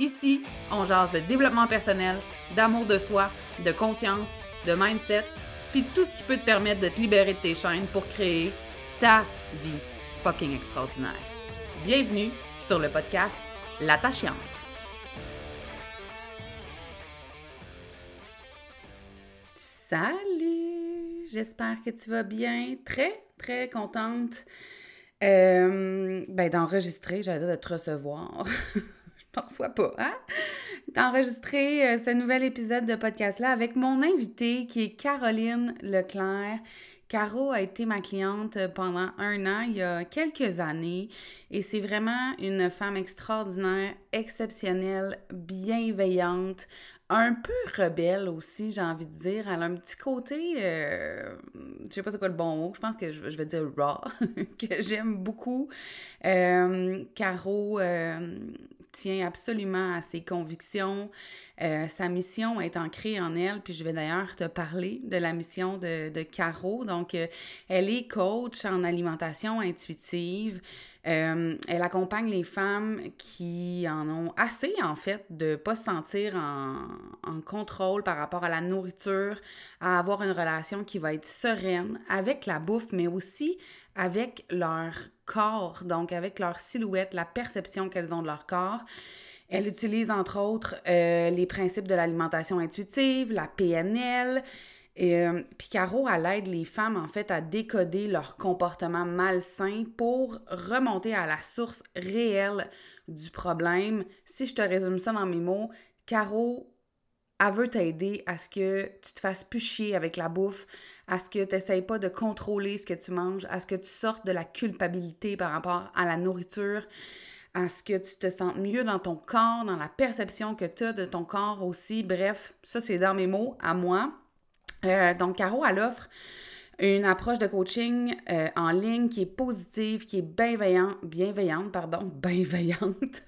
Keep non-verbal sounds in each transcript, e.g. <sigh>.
Ici, on jase de développement personnel, d'amour de soi, de confiance, de mindset, puis tout ce qui peut te permettre de te libérer de tes chaînes pour créer ta vie fucking extraordinaire. Bienvenue sur le podcast L'attachante. Salut! J'espère que tu vas bien. Très, très contente euh, ben, d'enregistrer, j'allais dire de te recevoir. <laughs> <laughs> t'en reçois pas, hein? D'enregistrer euh, ce nouvel épisode de podcast-là avec mon invité qui est Caroline Leclerc. Caro a été ma cliente pendant un an, il y a quelques années, et c'est vraiment une femme extraordinaire, exceptionnelle, bienveillante, un peu rebelle aussi, j'ai envie de dire. Elle a un petit côté, euh, je sais pas c'est quoi le bon mot, je pense que je, vais dire raw, <laughs> que j'aime beaucoup. Euh, Caro euh, tient absolument à ses convictions. Euh, sa mission est ancrée en elle, puis je vais d'ailleurs te parler de la mission de, de Caro. Donc, euh, elle est coach en alimentation intuitive. Euh, elle accompagne les femmes qui en ont assez, en fait, de ne pas se sentir en, en, contrôle par rapport à la nourriture, à avoir une relation qui va être sereine avec la bouffe, mais aussi avec leur corps, donc avec leur silhouette, la perception qu'elles ont de leur corps. Elle utilise entre autres euh, les principes de l'alimentation intuitive, la PNL. Et, euh, puis Caro, elle aide les femmes en fait à décoder leur comportement malsain pour remonter à la source réelle du problème. Si je te résume ça dans mes mots, Caro, elle veut t'aider à ce que tu te fasses plus chier avec la bouffe, à ce que tu n'essayes pas de contrôler ce que tu manges, à ce que tu sortes de la culpabilité par rapport à la nourriture, à ce que tu te sentes mieux dans ton corps, dans la perception que tu as de ton corps aussi. Bref, ça, c'est dans mes mots à moi. Euh, donc, Caro, elle offre une approche de coaching euh, en ligne qui est positive, qui est bienveillante, bienveillante, pardon, <laughs> bienveillante,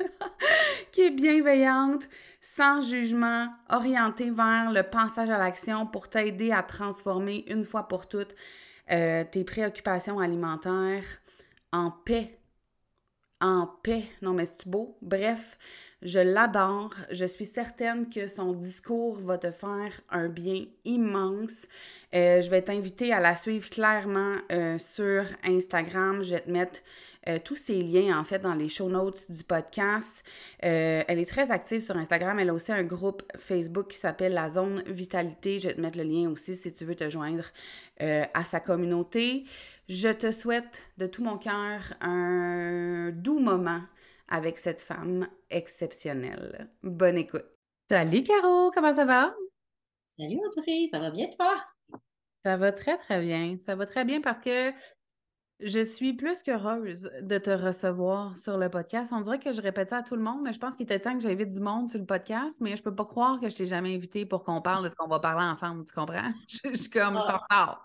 qui est bienveillante, sans jugement, orientée vers le passage à l'action pour t'aider à transformer une fois pour toutes euh, tes préoccupations alimentaires en paix. En paix. Non, mais c'est beau? Bref, je l'adore. Je suis certaine que son discours va te faire un bien immense. Euh, je vais t'inviter à la suivre clairement euh, sur Instagram. Je vais te mettre euh, tous ces liens, en fait, dans les show notes du podcast. elle est très active sur Instagram. Elle a aussi un groupe Facebook qui s'appelle La Zone Vitalité. Je vais te mettre le lien aussi si tu veux te joindre à sa communauté. Je te souhaite de tout mon cœur un doux moment avec cette femme exceptionnelle. Bonne écoute. Salut Caro, comment ça va? Salut Audrey, ça va bien toi? Ça va très très bien. Ça va très bien parce que je suis plus qu'heureuse de te recevoir sur le podcast. On dirait que je répète ça à tout le monde, mais je pense qu'il était temps que j'invite du monde sur le podcast, mais je peux pas croire que je t'ai jamais invité pour qu'on parle de ce qu'on va parler ensemble, tu comprends? <laughs> Je, suis comme, je t'en parle.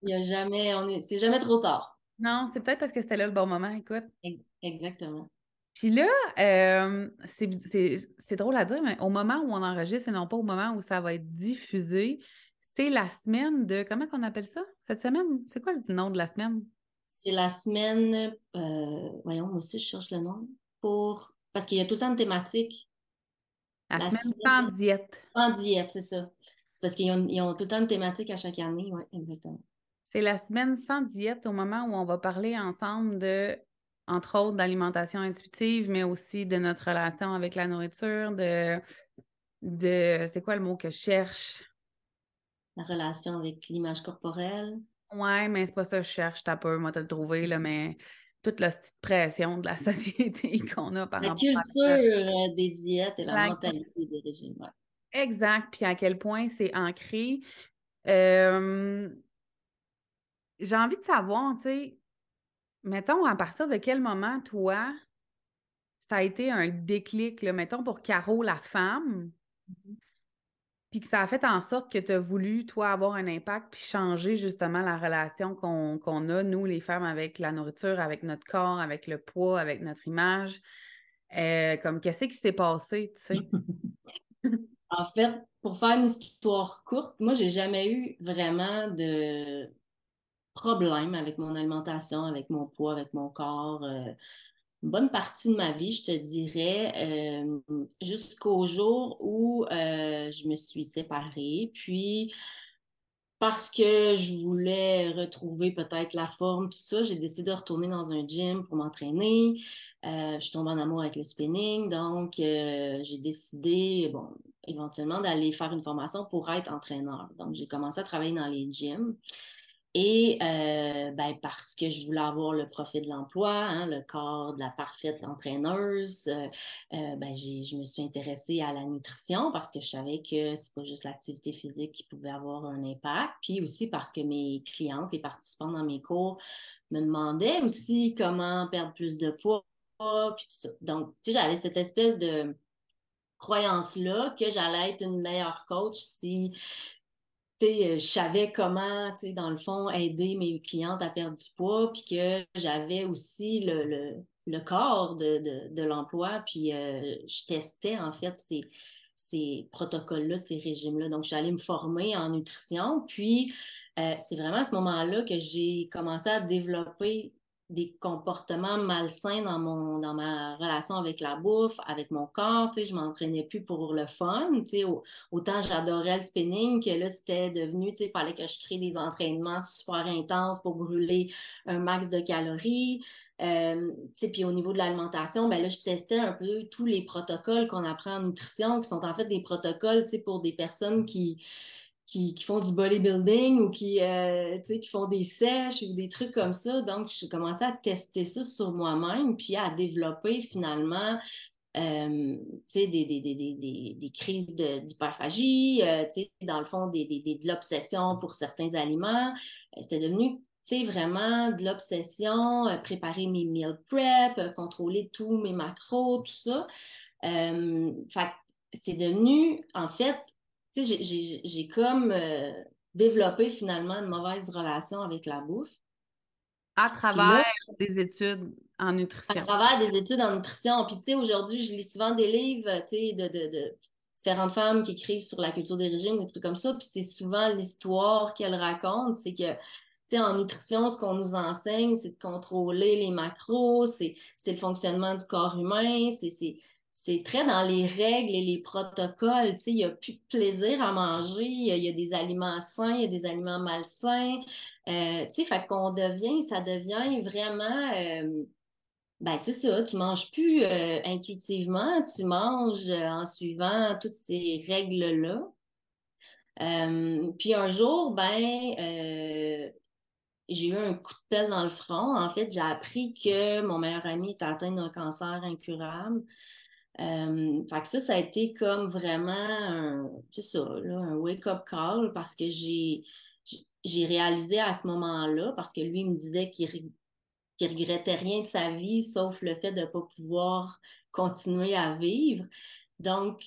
Il y a jamais, on est, c'est jamais trop tard. Non, c'est peut-être parce que c'était là le bon moment, écoute. Exactement. Puis là, euh, c'est drôle à dire, mais au moment où on enregistre et non pas au moment où ça va être diffusé, c'est la semaine de. Comment qu'on appelle ça? Cette semaine? C'est quoi le nom de la semaine? C'est la semaine. Euh, voyons, moi aussi, je cherche le nom. Pour. Parce qu'il y a tout le temps de thématiques. La, semaine, sans diète. Sans diète, c'est ça. C'est parce qu'ils ont, ont, tout le temps de thématiques à chaque année, oui, exactement. C'est la semaine sans diète au moment où on va parler ensemble de entre autres d'alimentation intuitive, mais aussi de notre relation avec la nourriture, de, de c'est quoi le mot que je cherche? la relation avec l'image corporelle. Ouais, mais c'est pas ça que je cherche, t'as peur, moi, t'as le trouvé, là, mais toute la petite pression de la <laughs> société qu'on a par la rapport à La culture euh, des diètes et la, mentalité des régimes. Exact, puis à quel point c'est ancré. Euh, j'ai envie de savoir, tu sais, mettons, à partir de quel moment, toi, ça a été un déclic, là, mettons, pour Caro, la femme, mm-hmm. puis que ça a fait en sorte que tu as voulu, toi, avoir un impact, puis changer justement la relation qu'on a, nous, les femmes, avec la nourriture, avec notre corps, avec le poids, avec notre image? Euh, comme, qu'est-ce qui s'est passé, tu sais? <laughs> en fait, pour faire une histoire courte, moi, j'ai jamais eu vraiment de problème avec mon alimentation, avec mon poids, avec mon corps. Euh, une bonne partie de ma vie, je te dirais, euh, jusqu'au jour où euh, je me suis séparée. Puis, parce que je voulais retrouver peut-être la forme, tout ça, j'ai décidé de retourner dans un gym pour m'entraîner. je suis tombée en amour avec le spinning, donc j'ai décidé, bon, éventuellement d'aller faire une formation pour être entraîneur. Donc, j'ai commencé à travailler dans les gyms. Et euh, ben, parce que je voulais avoir le profit de l'emploi, hein, le corps de la parfaite entraîneuse, euh, euh, ben, je me suis intéressée à la nutrition parce que je savais que c'est pas juste l'activité physique qui pouvait avoir un impact. Puis aussi parce que mes clientes, les participants dans mes cours, me demandaient aussi comment perdre plus de poids. Donc, tu sais, j'avais cette espèce de croyance-là que j'allais être une meilleure coach si je savais comment, dans le fond, aider mes clientes à perdre du poids, puis que j'avais aussi le, corps de, l'emploi, puis euh, je testais en fait ces, ces protocoles-là, ces régimes-là. Donc, je suis allée me former en nutrition, puis euh, c'est vraiment à ce moment-là que j'ai commencé à développer des comportements malsains dans, mon, dans ma relation avec la bouffe, avec mon corps. Tu sais, je m'entraînais plus pour le fun. Tu sais, autant j'adorais le spinning que là, c'était devenu, tu sais, il fallait que je crée des entraînements super intenses pour brûler un max de calories. Euh, puis au niveau de l'alimentation, ben là, je testais un peu tous les protocoles qu'on apprend en nutrition, qui sont en fait des protocoles pour des personnes qui, qui, font du bodybuilding ou qui, euh, qui font des sèches ou des trucs comme ça. Donc, j'ai commencé à tester ça sur moi-même, puis à développer finalement euh, des, des, des, des, crises d'hyperphagie, euh, dans le fond, de l'obsession pour certains aliments. C'était devenu vraiment de l'obsession, préparer mes meal prep, contrôler tous mes macros, tout ça. c'est devenu, en fait, tu sais, j'ai comme euh, développé finalement une mauvaise relation avec la bouffe. À travers des études en nutrition. À travers des études en nutrition. Puis, tu sais, aujourd'hui, je lis souvent des livres, tu sais, de, de, de, différentes femmes qui écrivent sur la culture des régimes, des trucs comme ça. Puis, c'est souvent l'histoire qu'elles racontent, c'est que, tu sais, en nutrition, ce qu'on nous enseigne, c'est de contrôler les macros, c'est le fonctionnement du corps humain, c'est c'est très dans les règles et les protocoles. il n'y a plus de plaisir à manger. Il y, a, des aliments sains, il y a des aliments malsains. Euh, tu sais, fait qu'on devient, ça devient vraiment. Euh, ben, c'est ça, tu manges plus euh, intuitivement, tu manges en suivant toutes ces règles-là. puis un jour, ben, j'ai eu un coup de pelle dans le front. En fait, j'ai appris que mon meilleur ami est atteint d'un cancer incurable. Euh, fait que ça, ça a été comme vraiment un, un wake-up call parce que j'ai, j'ai réalisé à ce moment-là, parce que lui me disait qu'il ne regrettait rien de sa vie sauf le fait de ne pas pouvoir continuer à vivre. Donc,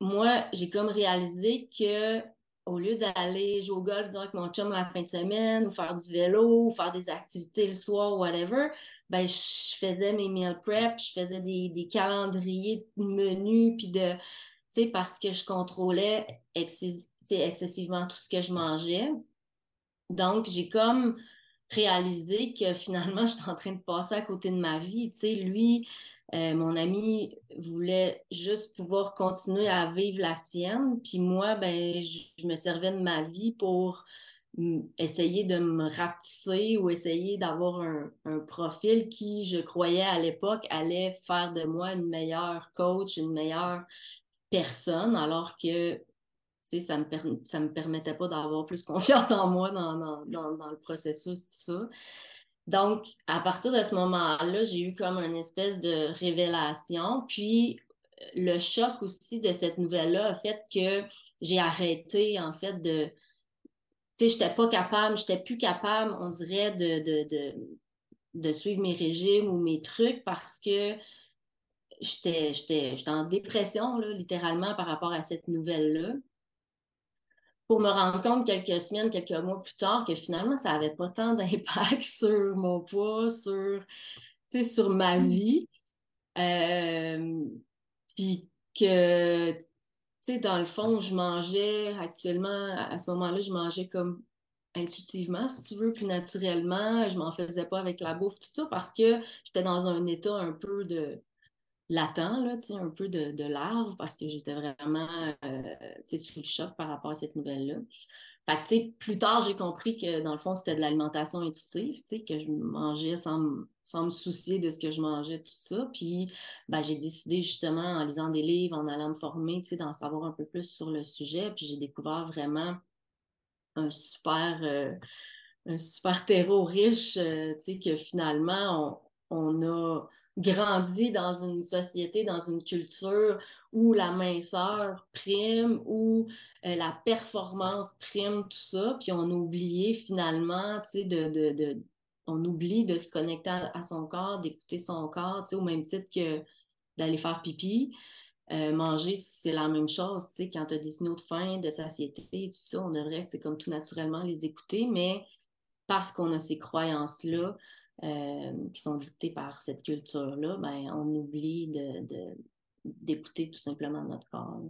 moi, j'ai comme réalisé que au lieu d'aller jouer au golf avec mon chum la fin de semaine ou faire du vélo ou faire des activités le soir, whatever, ben, je faisais mes meal prep, je faisais des, des calendriers de menus, puis de, tu sais, parce que je contrôlais excessivement tout ce que je mangeais. Donc, j'ai comme réalisé que finalement, <laughs> j'étais en train de passer à côté de ma vie. Tu sais, lui, euh, mon ami voulait juste pouvoir continuer à vivre la sienne, puis moi, ben, je me servais de ma vie pour essayer de me rapetisser ou essayer d'avoir un, profil qui, je croyais à l'époque, allait faire de moi une meilleure coach, une meilleure personne, alors que ça me, ça me permettait pas d'avoir plus <laughs> confiance en moi dans, le processus, tout ça. Donc, à partir de ce moment-là, j'ai eu comme une espèce de révélation. Puis, le choc aussi de cette nouvelle-là a fait que j'ai arrêté, en fait, de. Tu sais, j'étais pas capable, j'étais plus capable, on dirait, de, de, suivre mes régimes ou mes trucs parce que j'étais en dépression, littéralement, par rapport à cette nouvelle-là pour me rendre compte quelques semaines, quelques mois plus tard que finalement, ça n'avait pas tant <laughs> d'impact sur mon poids, sur, sur ma mm. vie. Euh, puis que, dans le fond, je mangeais actuellement, à ce moment-là, je mangeais comme intuitivement, si tu veux, plus naturellement. Je m'en faisais pas avec la bouffe, tout ça, parce que j'étais dans un état un peu de latent, là, un peu de, de larve parce que j'étais vraiment euh, sous le choc par rapport à cette nouvelle-là. Fait que, plus tard, j'ai compris que dans le fond, c'était de l'alimentation intuitive, que je mangeais sans, sans, me soucier de ce que je mangeais, tout ça. Puis, ben, j'ai décidé justement, en lisant des livres, en allant me former, d'en savoir un peu plus sur le sujet. Puis, j'ai découvert vraiment un super, euh, un super terreau riche, euh, que finalement, on, on a grandi dans une société, dans une culture où la minceur prime, où euh, la performance prime, tout ça, puis on a oublié finalement, tu sais, de, de, de, on oublie de se connecter à, son corps, d'écouter son corps, tu sais, au même titre que d'aller faire pipi. Euh, manger, c'est la même chose, tu sais, quand tu as des signaux de faim, de satiété, tout ça, on devrait, c'est comme tout naturellement les écouter, mais parce qu'on a ces croyances-là, euh, qui sont dictées par cette culture-là, ben, on oublie de, d'écouter tout simplement notre corps.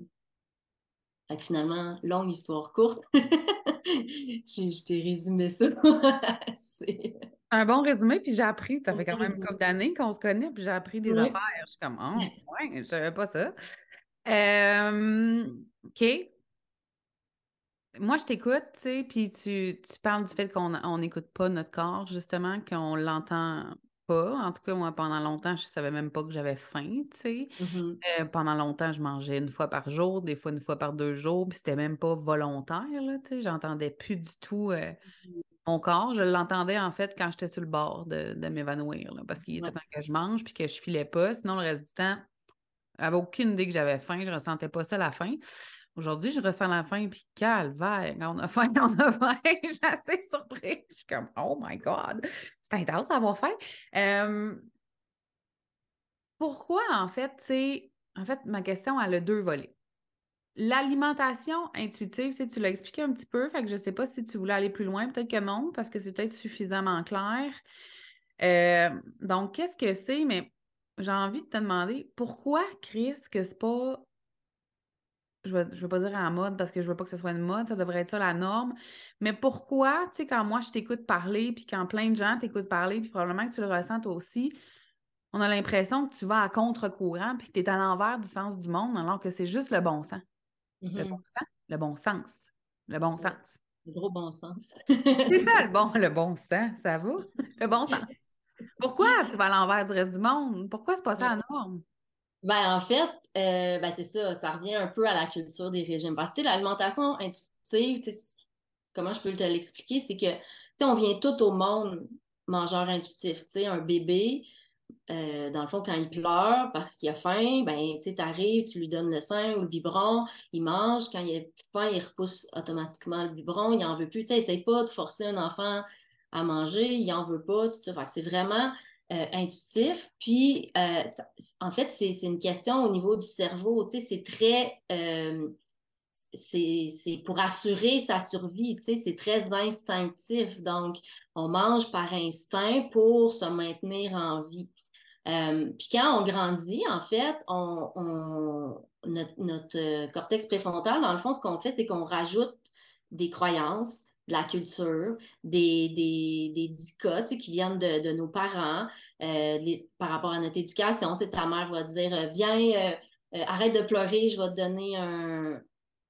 finalement, longue histoire courte, <laughs> je, t'ai résumé ça. <laughs> Un bon résumé, puis j'ai appris, ça fait quand même une couple d'années qu'on se connaît, puis j'ai appris des affaires. Je suis comme, oh, <laughs> ouais, je savais pas ça. Euh, OK moi, je t'écoute, tu sais, puis tu, parles du fait qu'on n'écoute pas notre corps, justement, qu'on l'entend pas. En tout cas, moi, pendant longtemps, je savais même pas que j'avais faim, tu sais. Mm-hmm. Euh, pendant longtemps, je mangeais une fois par jour, des fois une fois par deux jours, puis c'était même pas volontaire, là, tu sais. J'entendais plus du tout euh, mm-hmm. mon corps. Je l'entendais, en fait, quand j'étais sur le bord de, m'évanouir, parce qu'il était temps que je mange, puis que je filais pas. Sinon, le reste du temps, j'avais aucune idée que j'avais faim. Je ressentais pas ça la faim. Aujourd'hui, je ressens la faim, puis calvaire, on a faim, <laughs> on a faim. suis assez surprise. Je suis comme, oh my God, c'est intense d'avoir faim. pourquoi, en fait, c'est. En fait, ma question, elle a deux volets. L'alimentation intuitive, tu l'as expliqué un petit peu, fait que je ne sais pas si tu voulais aller plus loin, peut-être que non, parce que c'est peut-être suffisamment clair. donc, qu'est-ce que c'est? Mais j'ai envie de te demander pourquoi, Chris, que c'est pas je ne veux, pas dire en mode parce que je veux pas que ce soit une mode, ça devrait être ça la norme. Mais pourquoi, tu sais, quand moi je t'écoute parler, puis quand plein de gens t'écoutent parler, puis probablement que tu le ressens toi aussi, on a l'impression que tu vas à contre-courant, puis que tu es à l'envers du sens du monde, alors que c'est juste le bon sens. Le mm-hmm. bon sens, le bon sens, le bon sens. Le gros bon sens. c'est ça, le <laughs> bon, le bon sens, ça va? Le bon sens. Pourquoi tu vas à l'envers du reste du monde? Pourquoi c'est pas ça la norme? Ben, en fait, euh, ben, c'est ça, ça revient un peu à la culture des régimes. Parce que l'alimentation intuitive, comment je peux te l'expliquer, c'est que on vient tout au monde mangeur intuitif. un bébé, euh, dans le fond, quand il pleure parce qu'il a faim, ben, tu arrives, tu lui donnes le sein ou le biberon, il mange. Quand il a faim, il repousse automatiquement le biberon, il n'en veut plus. Tu sais, pas de forcer un enfant à manger, il n'en veut pas, c'est vraiment euh, intuitif. Puis, euh, en fait, c'est une question au niveau du cerveau. Tu sais, c'est très. Euh, c'est pour assurer sa survie, c'est très instinctif. Donc, on mange par instinct pour se maintenir en vie. puis quand on grandit, en fait, on, notre, notre, cortex préfrontal, dans le fond, ce qu'on fait, c'est qu'on rajoute des croyances, de la culture, des, des, des qui viennent de, nos parents euh, par rapport à notre éducation. Ta mère va dire euh, Viens, euh, arrête de pleurer, je vais te donner un,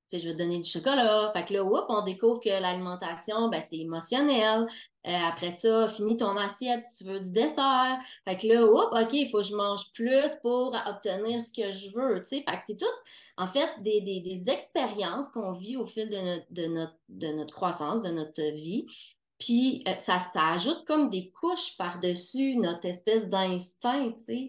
sais, je vais donner du chocolat. Fait que là, whoop, on découvre que l'alimentation, ben, c'est émotionnel. Euh, après ça, finis ton assiette si tu veux du dessert. Fait que là, whoop, OK, il faut que je mange plus pour obtenir ce que je veux. Tu sais, fait que c'est tout, en fait, des, des, des expériences qu'on vit au fil de notre, de, notre, de notre croissance, de notre vie. Puis euh, ça, ça ajoute comme des couches par-dessus notre espèce d'instinct, tu sais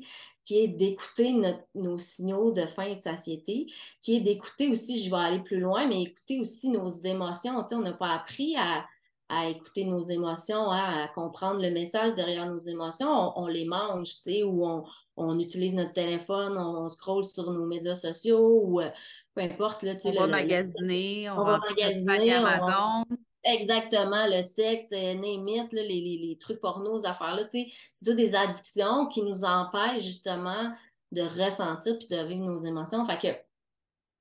qui est d'écouter nos signaux de faim et de satiété, qui est d'écouter aussi, je vais aller plus loin, mais écouter aussi nos émotions. Tu sais, on n'a pas appris à, à, écouter nos émotions, hein, à comprendre le message derrière nos émotions. On, les mange, tu sais, ou on, on, utilise notre téléphone, on, scrolle sur nos médias sociaux, ou euh, peu importe. Là, on, va magasiner, on, va magasiner, Amazon. Exactement, le sexe, euh, name les, les, trucs porno, ces affaires-là, c'est toutes des addictions qui nous empêchent justement de ressentir puis de vivre nos émotions. Fait que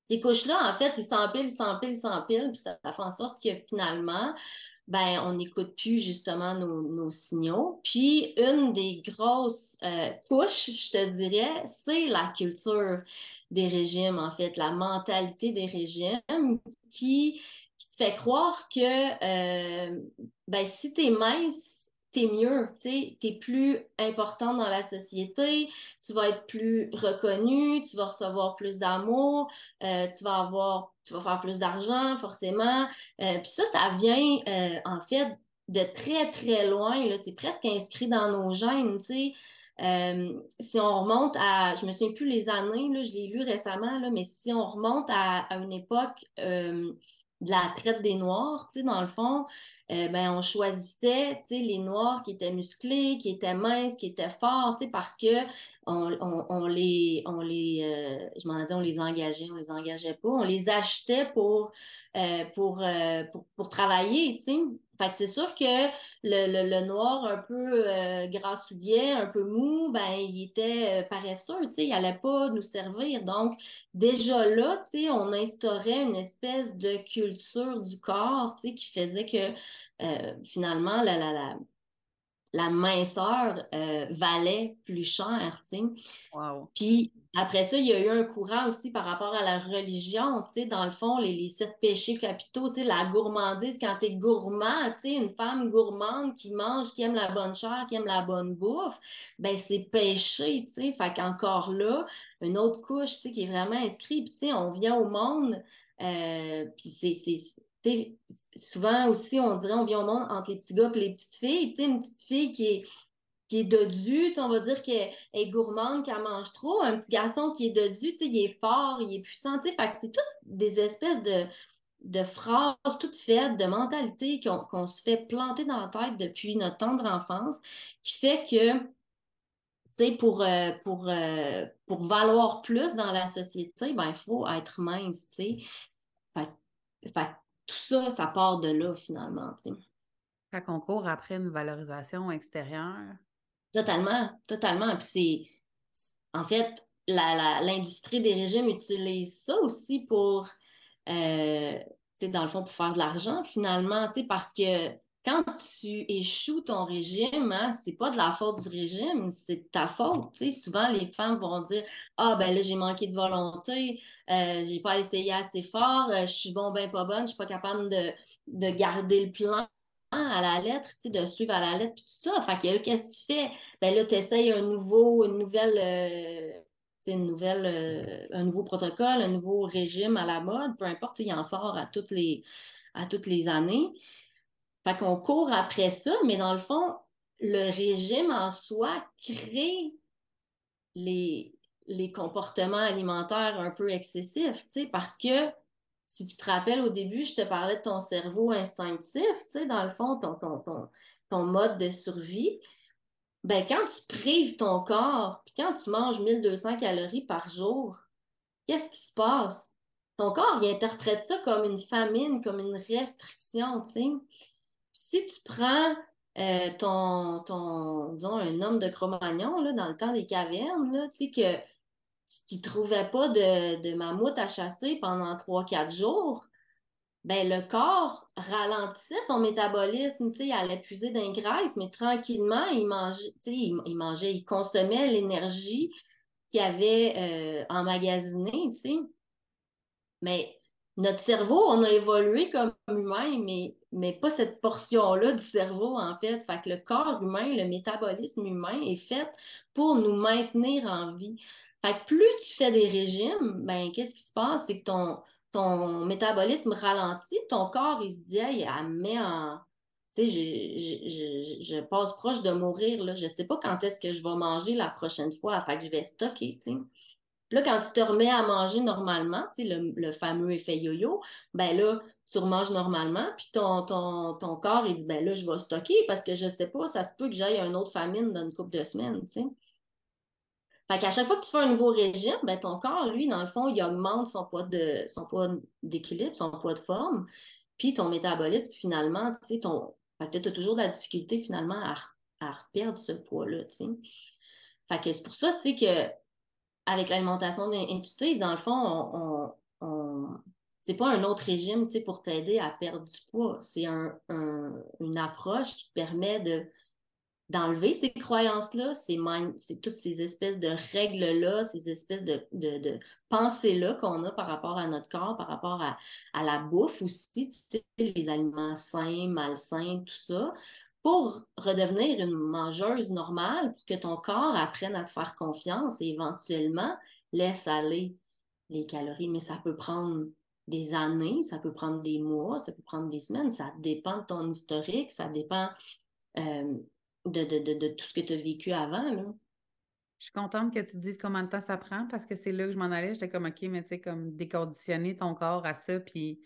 ces couches-là, en fait, ils s'empilent, s'empilent, s'empilent, puis ça, fait en sorte que finalement, ben, on n'écoute plus justement nos, signaux. Puis une des grosses euh, couches, je te dirais, c'est la culture des régimes, en fait, la mentalité des régimes qui qui te fait croire que euh, ben, si tu es mince, t'es mieux, tu es plus important dans la société, tu vas être plus reconnu, tu vas recevoir plus d'amour, euh, tu vas avoir, tu vas faire plus d'argent, forcément. Euh, puis ça, ça vient en fait de très, très loin, c'est presque inscrit dans nos gènes, tu sais. si on remonte à, je me souviens plus les années, là, je l'ai lu récemment, là, mais si on remonte à, à une époque de la traite des Noirs, tu sais, dans le fond, euh, ben, on choisissait, tu sais, les Noirs qui étaient musclés, qui étaient minces, qui étaient forts, tu sais, parce que on, on, les, on les, euh, je m'en dit, on les engageait, on les engageait pas, on les achetait pour, euh, pour, pour, pour, travailler, tu sais. Fait que c'est sûr que le, le, noir un peu euh, grassouillet, un peu mou, ben il était euh, paresseux, tu sais, il allait pas nous servir. Donc, déjà là, tu sais, on instaurait une espèce de culture du corps, tu sais, qui faisait que euh, finalement, la, la, la, la minceur euh, valait plus cher, tu sais. Puis après ça, il y a eu un courant aussi par rapport à la religion, tu sais, dans le fond, les, sept péchés capitaux, tu sais, la gourmandise, quand t'es gourmand, tu sais, une femme gourmande qui mange, qui aime la bonne chair, qui aime la bonne bouffe, ben c'est péché, tu sais. Fait qu'encore là, une autre couche, tu sais, qui est vraiment inscrite, puis tu sais, on vient au monde, euh, puis c'est souvent aussi, on dirait, on vient au monde entre les petits gars et les petites filles. sais, une petite fille qui est, qui est dodue, on va dire qu'elle est gourmande, qu'elle mange trop. Un petit garçon qui est dodu, il est fort, il est puissant. Fait que c'est toutes des espèces de, de phrases toutes faites, de mentalités qu'on se fait planter dans la tête depuis notre tendre enfance, qui fait que pour, euh, pour, euh, pour valoir plus dans la société, ben, il faut être mince. Fait tout ça, ça part de là finalement. T'sais. Fait qu'on court après une valorisation extérieure. Totalement, totalement. Puis c'est, en fait, l'industrie des régimes utilise ça aussi pour, euh, dans le fond, pour faire de l'argent finalement, parce que quand tu échoues ton régime, hein, c'est pas de la faute du régime, c'est de ta faute. Souvent, les femmes vont dire Ah, ben là, j'ai manqué de volonté, euh, j'ai pas essayé assez fort, euh, je suis bon, ben pas bonne, je suis pas capable de, de garder le plan à la lettre, de suivre à la lettre, puis tout ça. Qu'est-ce que tu fais? Ben là, tu essayes un nouveau, une nouvelle. Euh, une nouvelle, euh, un nouveau protocole, un nouveau régime à la mode, peu importe, il en sort à toutes les, à toutes les années. Fait qu'on court après ça, mais dans le fond, le régime en soi crée les, les comportements alimentaires un peu excessifs, parce que si tu te rappelles au début, je te parlais de ton cerveau instinctif, tu sais, dans le fond, ton, ton, ton, mode de survie. Ben, quand tu prives ton corps, puis quand tu manges 1200 calories par jour, qu'est-ce qui se passe? Ton corps, il interprète ça comme une famine, comme une restriction, tu sais si tu prends euh, ton, ton, disons, un homme de Cro-Magnon, là, dans le temps des cavernes, là, tu sais, que, qui ne trouvait pas de, de mammouth à chasser pendant 3-4 jours, ben, le corps ralentissait son métabolisme, il allait puiser d'un graisse, mais tranquillement, il mangeait, sais, il, mangeait, il consommait l'énergie qu'il avait euh, emmagasinée. Mais notre cerveau, on a évolué comme humain, mais, mais pas cette portion-là du cerveau, en fait. Fait que le corps humain, le métabolisme humain est fait pour nous maintenir en vie. Fait plus tu fais des régimes, ben, qu'est-ce qui se passe? C'est que ton, métabolisme ralentit, ton corps, il se dit, hey, elle met en. Je, passe proche de mourir, là. Je sais pas quand est-ce que je vais manger la prochaine fois. Fait je vais stocker, tu sais. Là, quand tu te remets à manger normalement, le, fameux effet yo-yo, ben là, tu remanges normalement, puis ton, ton, ton, corps, dit, ben là, je vais stocker parce que je sais pas, ça se peut que j'aille une autre famine dans une couple de semaines. Fait qu'à chaque fois que tu fais un nouveau régime, ben ton corps, lui, dans le fond, il augmente son poids de son poids d'équilibre, son poids de forme, puis ton métabolisme, finalement, tu sais, ton. Fait que tu as toujours de la difficulté, finalement, à, à reperdre ce poids-là, tu sais. Fait que c'est pour ça, tu sais, que avec l'alimentation intuitive, dans le fond, on, on, c'est pas un autre régime pour t'aider à perdre du poids. C'est un, une approche qui te permet de d'enlever ces croyances-là, ces toutes ces espèces de règles-là, ces espèces de, de, pensées-là qu'on a par rapport à notre corps, par rapport à, à la bouffe aussi, les aliments sains, malsains, tout ça, pour redevenir une mangeuse normale, pour que ton corps apprenne à te faire confiance et éventuellement laisse aller les calories. Mais ça peut prendre des années, ça peut prendre des mois, ça peut prendre des semaines, ça dépend de ton historique, ça dépend euh, de, de, tout ce que tu as vécu avant. Là. Je suis contente que tu dises combien de temps ça prend parce que c'est là que je m'en allais. J'étais comme, OK, mais tu sais, comme déconditionner ton corps à ça, puis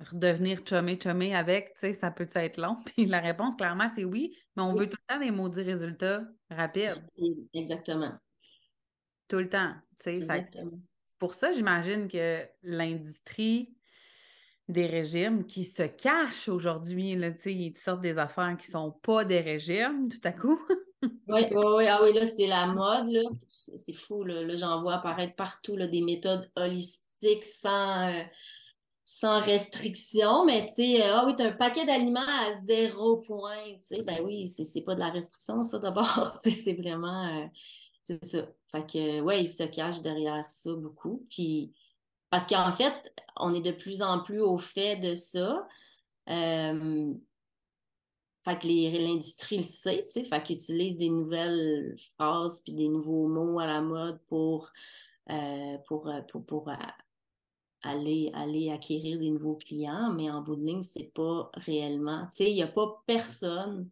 redevenir chumé chumé avec, tu sais, ça peut être long? <laughs> Puis la réponse, clairement, c'est oui, mais on veut tout le temps des maudits résultats rapides. Exactement. Tout le temps, tu sais. C'est pour ça, j'imagine que l'industrie des régimes qui se cachent aujourd'hui, tu sais, ils sortent des affaires qui sont pas des régimes, tout à coup. oui, oui, oui. Ah oui, là, c'est la <laughs> mode, là. C'est fou, là. là J'en vois apparaître partout, là, des méthodes holistiques sans... Euh, sans restriction, mais tu sais, euh, ah oui, tu as un paquet d'aliments à zéro point, tu sais, ben oui, c'est pas de la restriction, ça, d'abord, <laughs> tu sais, c'est vraiment, euh, c'est ça. Fait que, ouais, il se cache derrière ça beaucoup, puis, parce qu'en fait, on est de plus en plus au fait de ça, euh, fait que l'industrie le sait, tu sais, fait qu'ils utilisent des nouvelles phrases puis des nouveaux mots à la mode pour, pour, pour, pour aller, aller acquérir des nouveaux clients, mais en bout de ligne, c'est pas réellement. Tu sais, il n'y a pas personne,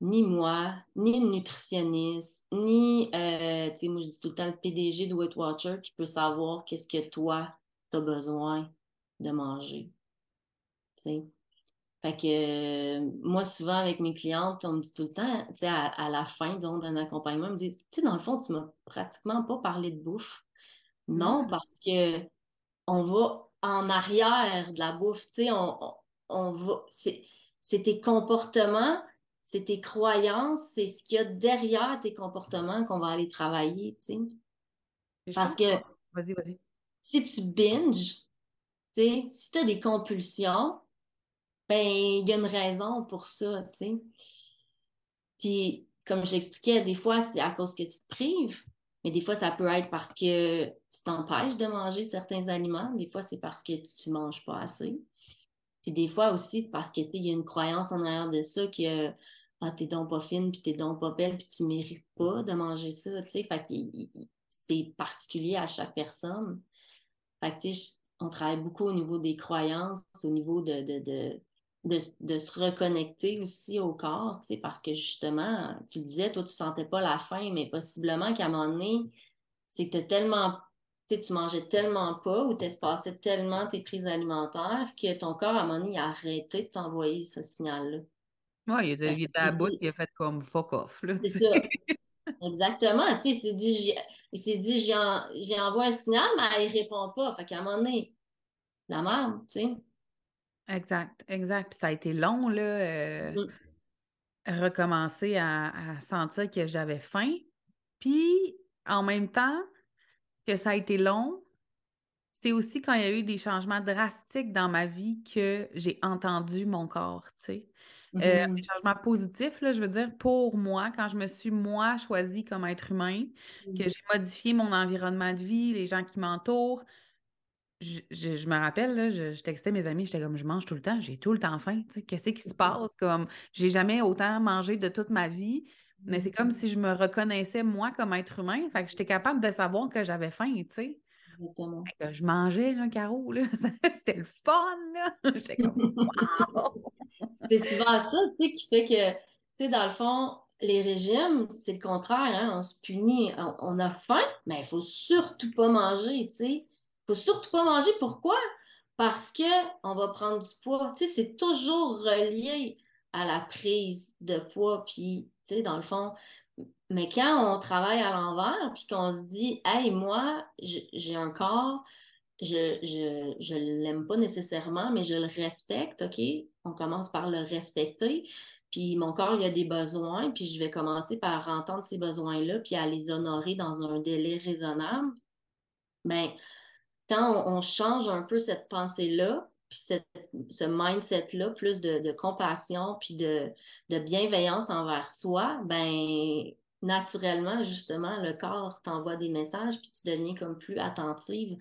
ni moi, ni le nutritionniste, ni, euh, tu sais, moi je dis tout le temps le PDG de Weight Watcher qui peut savoir qu'est-ce que toi, tu as besoin de manger. Tu sais. Fait que euh, moi, souvent avec mes clientes, on me dit tout le temps, tu sais, à, la fin d'un accompagnement, on me dit, tu sais, dans le fond, tu m'as pratiquement pas parlé de bouffe. Non, mm. parce que on va en arrière de la bouffe, tu sais, on, on, va, c'est tes comportements, c'est tes croyances, c'est ce qu'il y a derrière tes comportements qu'on va aller travailler, tu sais. Parce que, vas-y, vas-y. Si tu binges, tu sais, si tu as des compulsions, ben, il y a une raison pour ça, tu sais. Puis, comme j'expliquais, des fois, c'est à cause que tu te prives. Mais des fois, ça peut être parce que tu t'empêches de manger certains aliments. Des fois, c'est parce que tu ne manges pas assez. Puis des fois aussi, parce qu'il y a une croyance en arrière de ça que ah, t'es donc pas fine, puis t'es donc pas belle, puis tu mérites pas de manger ça, tu sais. Fait que c'est particulier à chaque personne. Fait on travaille beaucoup au niveau des croyances, au niveau de, de de, se reconnecter aussi au corps, tu sais, parce que justement, tu disais, toi, tu sentais pas la faim, mais possiblement qu'à un moment donné, c'est que tellement, tu tu mangeais tellement pas ou tu espacais tellement tes prises alimentaires que ton corps, à un moment donné, a arrêté de t'envoyer ce signal-là. Oui, il, était, il était à bout, il a fait comme fuck off. C'est ça. <laughs> Exactement. Tu sais, il s'est dit, il s'est dit, j'ai envoyé un signal, mais il répond pas. Fait qu'à un moment donné, la merde, tu sais. Exact, exact. Puis ça a été long, là, euh, mmh. recommencer à, sentir que j'avais faim. Puis, en même temps que ça a été long, c'est aussi quand il y a eu des changements drastiques dans ma vie que j'ai entendu mon corps, tu sais. Euh, mmh des changements positifs, là, je veux dire, pour moi, quand je me suis, moi, choisie comme être humain, que mmh. j'ai modifié mon environnement de vie, les gens qui m'entourent, je, me rappelle, là, je, textais mes amis, j'étais comme je mange tout le temps, j'ai tout le temps faim. Qu'est-ce qui se passe? Comme j'ai jamais autant mangé de toute ma vie, mais c'est comme si je me reconnaissais moi comme être humain. Fait que j'étais capable de savoir que j'avais faim, tu sais. Exactement. je mangeais, là, Caro, là. <laughs> C'était le fun, là. <laughs> J'étais comme <laughs> wow! c'est souvent ça, tu sais, qui fait que, tu sais, dans le fond, les régimes, c'est le contraire, hein? On se punit, on, a faim, mais il faut surtout pas manger, tu sais faut surtout pas manger. Pourquoi? Parce qu'on va prendre du poids. Tu sais, c'est toujours relié à la prise de poids. Puis, tu sais, dans le fond, mais quand on travaille à l'envers, puis qu'on se dit, hey, moi, j'ai un corps, je, je l'aime pas nécessairement, mais je le respecte, OK? On commence par le respecter. Puis mon corps, il a des besoins, puis je vais commencer par entendre ces besoins-là, puis à les honorer dans un délai raisonnable. Bien, quand on, change un peu cette pensée-là, puis ce mindset-là, plus de, compassion, puis de, bienveillance envers soi, ben naturellement, justement, le corps t'envoie des messages, puis tu deviens comme plus attentive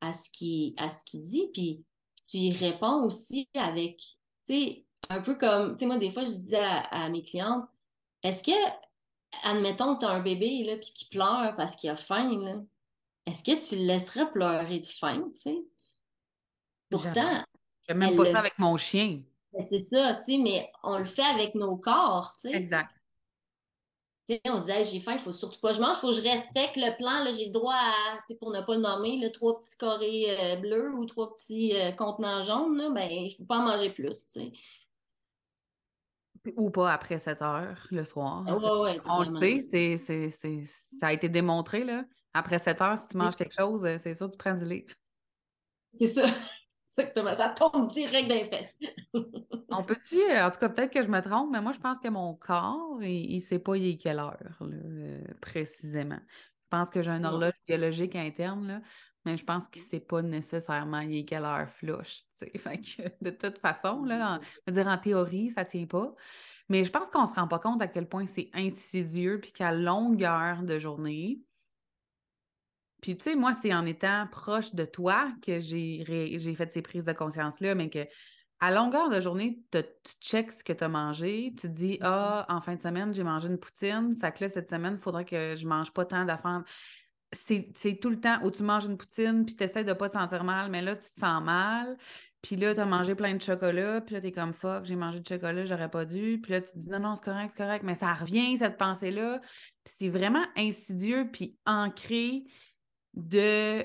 à ce qu'il qui dit, puis tu y réponds aussi avec, tu sais, un peu comme, tu sais, moi, des fois, je disais à, mes clientes, est-ce que, admettons que tu as un bébé, là, puis qui pleure parce qu'il a faim, là, est-ce que tu le laisserais pleurer de faim, tu sais? Pourtant. Je fais même pas ça avec mon chien. Ben, c'est ça, tu sais, mais on le fait avec nos corps, tu sais. Exact. on se disait, j'ai faim, il faut surtout pas que je mange, il faut que je respecte le plan. J'ai le droit à, pour ne pas le nommer, là, trois petits carrés euh, bleus ou trois petits euh, contenants jaunes, là, ben, je ne peux pas en manger plus. sais. Ou pas après 7 heures le soir. ouais, on le sait, c'est, c'est, ça a été démontré. Là. Après 7 heures, si tu manges quelque chose, euh, c'est sûr, tu prends du livre. C'est ça. Exactement. Ça tombe direct dans les fesses. <laughs> On peut-tu, euh, en tout cas, peut-être que je me trompe, mais moi, je pense que mon corps, il ne sait pas il est quelle heure, euh, précisément. Je pense que j'ai une horloge biologique interne, là, mais je pense qu'il ne sait pas nécessairement il est quelle heure flush. <laughs> Fait que, de toute façon, là, je veux dire, en théorie, ça ne tient pas. Mais je pense qu'on ne se rend pas compte à quel point c'est insidieux, puis qu'à longueur de journée, puis, tu sais, moi, c'est en étant proche de toi que j'ai fait ces prises de conscience-là, mais que à longueur de journée, tu checks ce que tu as mangé, tu te dis mm-hmm. Ah, en fin de semaine, j'ai mangé une poutine, fait que là, cette semaine, il faudrait que je mange pas tant d'affaires. C'est tout le temps où tu manges une poutine, puis tu essaies de pas te sentir mal, mais là, tu te sens mal. Puis là, tu as mangé plein de chocolat, puis là, tu es comme fuck, j'ai mangé de chocolat, j'aurais pas dû. Puis là, tu te dis non, non, c'est correct, c'est correct, mais ça revient, cette pensée-là. Puis c'est vraiment insidieux, puis ancré de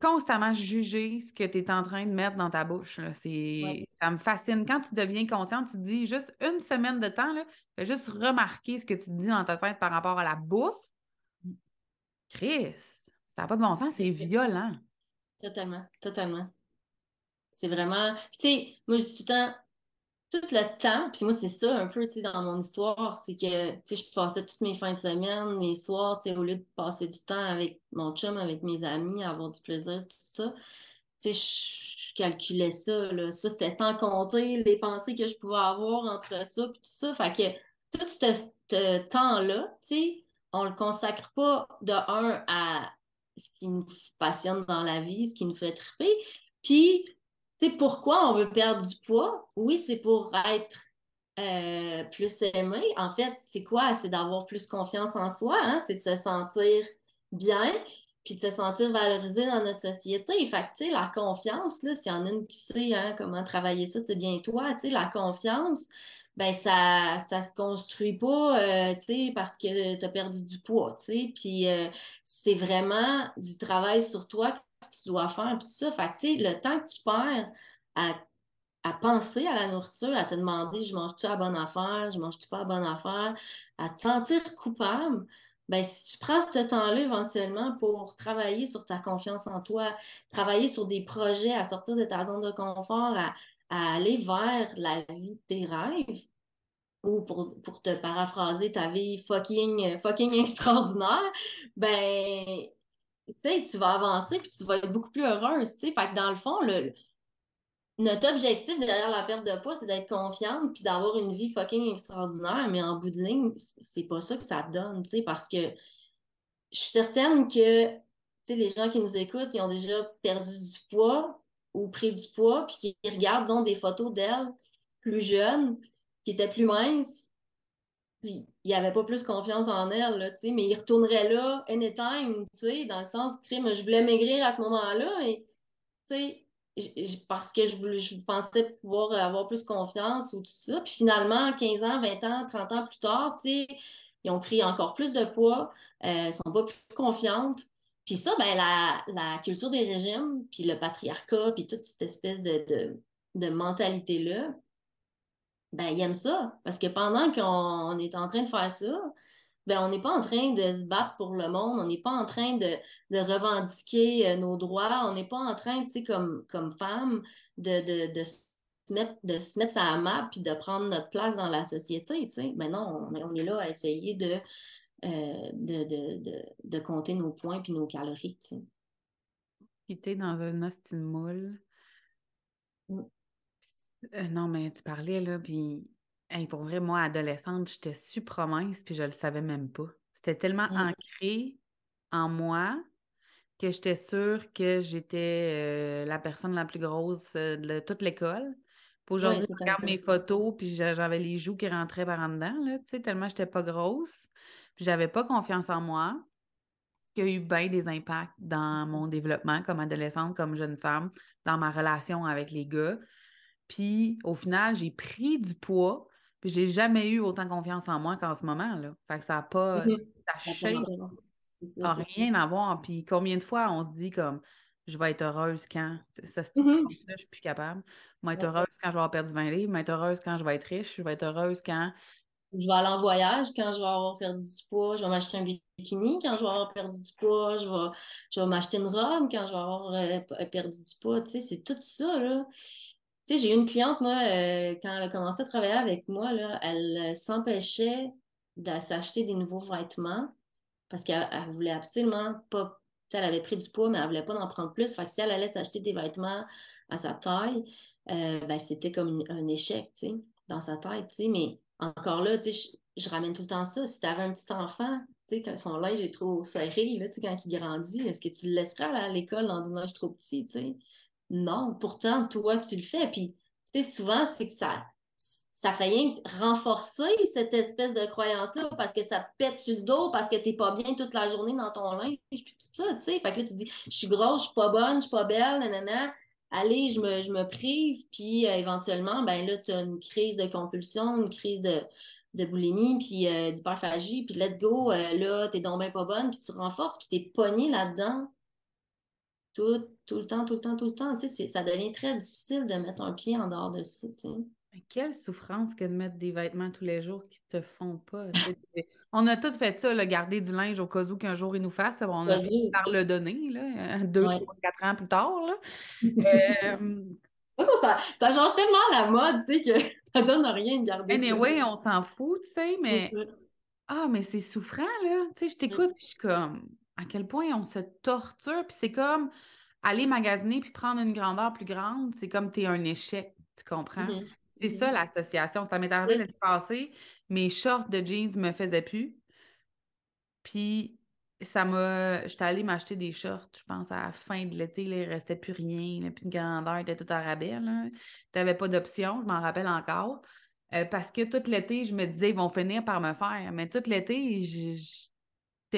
constamment juger ce que tu es en train de mettre dans ta bouche. Ça me fascine. Quand tu deviens conscient, tu te dis juste une semaine de temps, là, fais juste remarquer ce que tu te dis dans ta tête par rapport à la bouffe. Chris, ça n'a pas de bon sens, c'est violent. Totalement, totalement. C'est vraiment. Tu sais, moi, je dis tout le temps, tout le temps, puis moi, c'est ça un peu, dans mon histoire, c'est que, je passais toutes mes fins de semaine, mes soirs, au lieu de passer du temps avec mon chum, avec mes amis, avoir du plaisir, tout ça, je calculais ça, là. Ça, c'est sans compter les pensées que je pouvais avoir entre ça, puis tout ça. Fait que tout ce, temps-là, tu sais, on le consacre pas de un à ce qui nous passionne dans la vie, ce qui nous fait triper, puis pourquoi on veut perdre du poids? Oui, c'est pour être euh, plus aimé. En fait, c'est quoi? C'est d'avoir plus confiance en soi, hein? c'est de se sentir bien, puis de se sentir valorisé dans notre société. Fait que, tu sais, la confiance, là, s'il y en a une qui sait hein, comment travailler ça, c'est bien toi. Tu sais, la confiance, ben ça ça se construit pas euh, tu sais parce que tu as perdu du poids tu sais puis euh, c'est vraiment du travail sur toi que tu dois faire, tout ça. Fait sais, le temps que tu perds à, penser à la nourriture, à te demander je mange-tu à bonne affaire, je mange-tu pas à bonne affaire, à te sentir coupable, ben si tu prends ce temps-là éventuellement pour travailler sur ta confiance en toi, travailler sur des projets, à sortir de ta zone de confort, à, aller vers la vie de tes rêves, ou pour, pour, te paraphraser ta vie fucking, fucking <laughs> extraordinaire, ben tu vas avancer puis tu vas être beaucoup plus heureuse, que dans le fond, le, notre objectif derrière la perte de poids, c'est d'être confiante puis d'avoir une vie fucking extraordinaire, mais en bout de ligne, c'est pas ça que ça donne, parce que je suis certaine que les gens qui nous écoutent, ils ont déjà perdu du poids ou pris du poids, puis qui regardent, disons, des photos d'elle plus jeune, qui était plus mince, il n'y avait pas plus confiance en elle, là, mais il retournerait là anytime, dans le sens, crime, je voulais maigrir à ce moment-là, parce que je, je, pensais pouvoir avoir plus confiance ou tout ça. Puis finalement, 15 ans, 20 ans, 30 ans plus tard, ils ont pris encore plus de poids, euh, ils sont pas plus confiantes. Puis ça, ben, la, la, culture des régimes, puis le patriarcat, puis toute cette espèce de, de, de mentalité-là, ben, ils aiment ça. Parce que pendant qu'on est en train de faire ça, ben, on n'est pas en train de se battre pour le monde, on n'est pas en train de, de revendiquer euh, nos droits, on n'est pas en train, tu sais, comme, comme femme, de, de, de, se mettre, de se mettre sur la map puis de prendre notre place dans la société, tu sais. Ben non, on, on, est là à essayer de, euh, de, de, de, compter nos points puis nos calories, tu sais. Puis t'es dans un hostie moule. Mm. Euh, non, mais tu parlais, là, puis pour vrai, moi, adolescente, j'étais super mince, puis je le savais même pas. C'était tellement mmh. ancré en moi que j'étais sûre que j'étais euh, la personne la plus grosse euh, de toute l'école. Puis aujourd'hui, je regarde mes photos, puis j'avais les joues qui rentraient par en dedans, là, tu sais, tellement j'étais pas grosse. Puis j'avais pas confiance en moi. Ce qui a eu bien des impacts dans mon développement comme adolescente, comme jeune femme, dans ma relation avec les gars. Puis au final, j'ai pris du poids, puis j'ai jamais eu autant confiance en moi qu'en ce moment. Là. Fait que ça n'a pas. Mhm. Ça n'a rien à voir. Puis combien de fois on se dit comme je vais être heureuse quand. Ça se mm je suis plus capable. Je vais être heureuse quand je vais avoir perdu 20 livres, je vais être heureuse quand je vais être riche, je vais être heureuse quand. Je vais aller en voyage quand je vais avoir perdu du poids, je vais m'acheter un bikini quand je vais avoir perdu du poids, je vais, je vais m'acheter une robe quand je vais avoir euh, perdu du poids. Tu sais, c'est tout ça, là. Sais, j'ai une cliente, moi, euh, quand elle a commencé à travailler avec moi, là, elle euh, s'empêchait de s'acheter des nouveaux vêtements parce qu'elle voulait absolument pas. Elle avait pris du poids, mais elle voulait pas en prendre plus. Fait que si elle allait s'acheter des vêtements à sa taille, euh, ben, c'était comme un échec, tu sais, dans sa tête, tu sais. Mais encore là, tu sais, je, ramène tout le temps ça. Si tu avais un petit enfant, tu sais, son linge est trop serré, là, tu sais, quand il grandit, est-ce que tu le laisseras à l'école dans du linge trop petit, tu sais? Non, pourtant, toi, tu le fais. Puis, tu sais, souvent, c'est que ça, ça fait rien renforcer cette espèce de croyance-là parce que ça te pète sur le dos, parce que t'es pas bien toute la journée dans ton linge, puis tout ça, tu sais. Fait que là, tu dis, je suis grosse, je suis pas bonne, je suis pas belle, nanana. Allez, je me, je me prive, puis euh, éventuellement, ben là, tu as une crise de compulsion, une crise de, de boulimie, puis euh, d'hyperphagie, puis let's go, euh, là, t'es donc bien pas bonne, puis tu renforces, puis t'es pogné là-dedans tout, tout le temps, tout le temps, tout le temps. Tu sais, ça devient très difficile de mettre un pied en dehors de ça. Tu sais. Quelle souffrance que de mettre des vêtements tous les jours qui te font pas. on a tout fait ça, là, garder du linge au cas où qu'un jour il nous fasse. On a fini par le donner, là, deux, trois, quatre ans plus tard. Là. Euh, <laughs> ça, ça, change tellement la mode, tu sais, que <laughs> ça donne rien de garder anyway, ça. on s'en fout, tu sais, mais... Ah, mais c'est souffrant, là. Tu sais, je t'écoute, je suis comme à quel point on se torture. Puis c'est comme aller magasiner puis prendre une grandeur plus grande, c'est comme tu es un échec, tu comprends? Mm-hmm. C'est ça mm-hmm. l'association. Ça m'est arrivé l'année passée, mes shorts de jeans me faisaient plus. Puis ça m'a. J'étais allée m'acheter des shorts, je pense, à la fin de l'été, il ne restait plus rien, plus de grandeur, était tout à rabais. Tu n'avais pas d'option, je m'en rappelle encore. Euh, parce que tout l'été, je me disais, ils vont finir par me faire. Mais tout l'été, je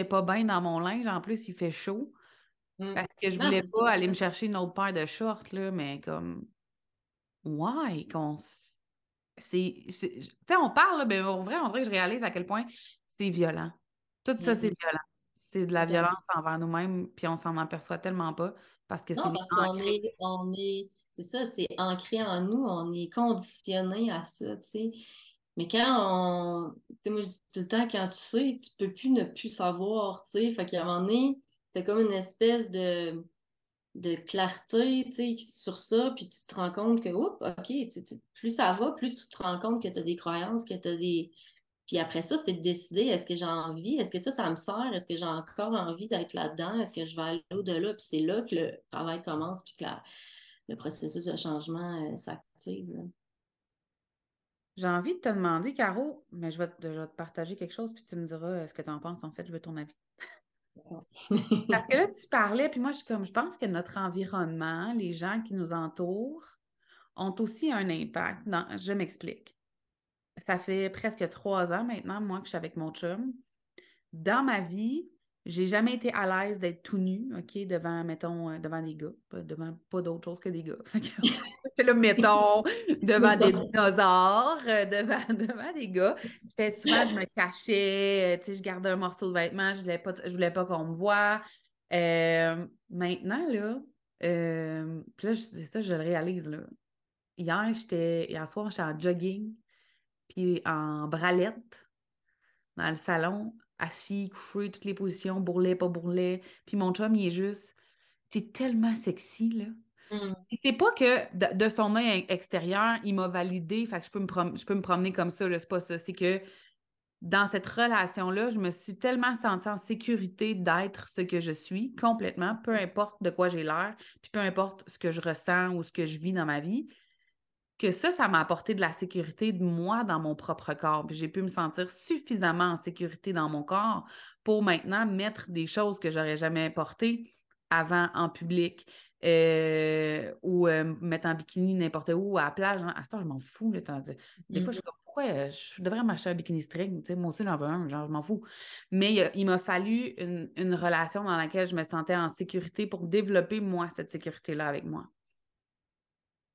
pas bien dans mon linge. En plus, il fait chaud. Mm. Parce que je voulais pas aller me chercher une autre paire de shorts, là, mais comme. Why? Qu'on. C'est. Tu sais, on parle, mais en vrai, on dirait que je réalise à quel point c'est violent. Tout ça, c'est violent. C'est de la violence envers nous-mêmes, puis on s'en aperçoit tellement pas parce que c'est. parce est, on est c'est ça, c'est ancré en nous, on est conditionné à ça, tu sais. Mais quand on. Tu sais, moi, je dis tout le temps, quand tu sais, tu peux plus ne plus savoir, tu sais. Fait qu'à un moment donné, t'as comme une espèce de, de clarté, tu sais, sur ça, puis tu te rends compte que, oups, OK, plus ça va, plus tu te rends compte que tu as des croyances, que tu as des. Puis après ça, c'est de décider, est-ce que j'ai envie, est-ce que ça, ça me sert, est-ce que j'ai encore envie d'être là-dedans, est-ce que je vais aller au-delà, puis c'est là que le travail commence, puis que le processus de changement euh, s'active. J'ai envie de te demander, Caro, mais je vais, te, partager quelque chose, puis tu me diras euh, ce que tu en penses. En fait, je veux ton avis. Parce que là, tu parlais, puis moi, je suis comme, je pense que notre environnement, les gens qui nous entourent, ont aussi un impact. Non, je m'explique. Ça fait presque trois ans maintenant, moi, que je suis avec mon chum. Dans ma vie, j'ai jamais été à l'aise d'être tout nu, OK, devant, mettons, euh, devant des gars, pas, devant pas d'autre chose que des gars. <laughs> C'est le mettons, <laughs> devant des dinosaures, euh, devant, <laughs> devant des gars. J'étais souvent, je me cachais, euh, tu sais, je gardais un morceau de vêtement, je voulais pas, je voulais pas qu'on me voie. maintenant, là, puis là, c'est ça, je le réalise, là. Hier, j'étais, hier soir, j'étais en jogging, puis en bralette dans le salon, assis, couché, toutes les positions, bourrelet, pas bourrelet. Puis mon chum, il est juste, c'est tellement sexy, là. Mm. C'est pas que de, son œil extérieur, il m'a validé, fait que je peux me, je peux me promener comme ça, c'est pas ça. C'est que dans cette relation-là, je me suis tellement sentie en sécurité d'être ce que je suis, complètement, peu importe de quoi j'ai l'air, puis peu importe ce que je ressens ou ce que je vis dans ma vie, que ça, ça m'a apporté de la sécurité de moi dans mon propre corps. j'ai pu me sentir suffisamment en sécurité dans mon corps pour maintenant mettre des choses que j'aurais jamais portées avant en public. Euh, ou euh, mettre en bikini n'importe où, à la plage. Hein. À ce temps, je m'en fous. Des fois, je suis comme, pourquoi euh, je devrais m'acheter un bikini string? moi aussi, j'en veux un, genre, je m'en fous. Mais il m'a fallu une, une, relation dans laquelle je me sentais en sécurité pour développer, moi, cette sécurité-là avec moi.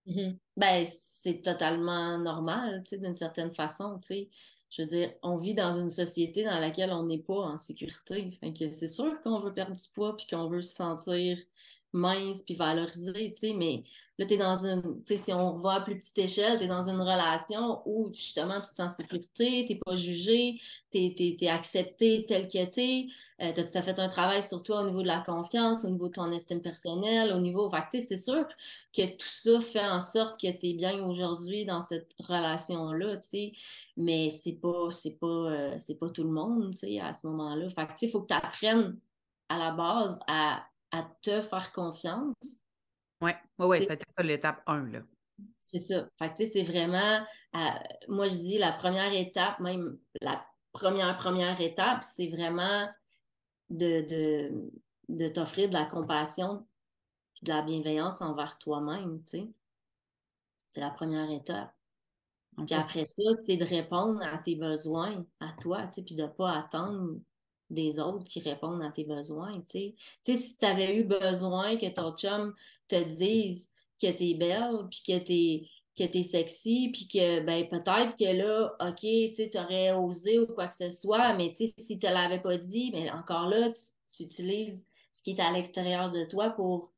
Mm-hmm. Ben, c'est totalement normal, tu sais, d'une certaine façon, tu sais. Je veux dire, on vit dans une société dans laquelle on n'est pas en sécurité. Fait que c'est sûr qu'on veut perdre du poids puis qu'on veut se sentir mince puis valorisé, tu sais, mais là, tu es dans une, tu sais, si on va à plus petite échelle, tu es dans une relation où, justement, tu te sens en sécurité, tu pas jugé, tu es, accepté tel que tu es, tu as, fait un travail sur toi au niveau de la confiance, au niveau de ton estime personnelle, au niveau, fait tu sais, c'est sûr que tout ça fait en sorte que tu es bien aujourd'hui dans cette relation-là, tu sais, mais c'est pas, c'est pas, euh, c'est pas tout le monde, tu sais, à ce moment-là. Fait tu sais, il faut que tu apprennes à la base à à te faire confiance. Oui, oui, oui, c'était ça l'étape 1, là. C'est ça. Fait que, c'est vraiment, euh, moi, je dis la première étape, même la première, première étape, c'est vraiment de, de, de t'offrir de la compassion et de la bienveillance envers toi-même, tu sais. C'est la première étape. Puis après ça, c'est de répondre à tes besoins, à toi, tu sais, puis de ne pas attendre des autres qui répondent à tes besoins, si tu avais eu besoin que ton chum te dise que tu es belle, puis que tu que t'es sexy, puis que ben peut-être que là, OK, tu aurais osé ou quoi que ce soit, mais si tu ne l'avais pas dit, mais encore là, tu, utilises ce qui est à l'extérieur de toi pour,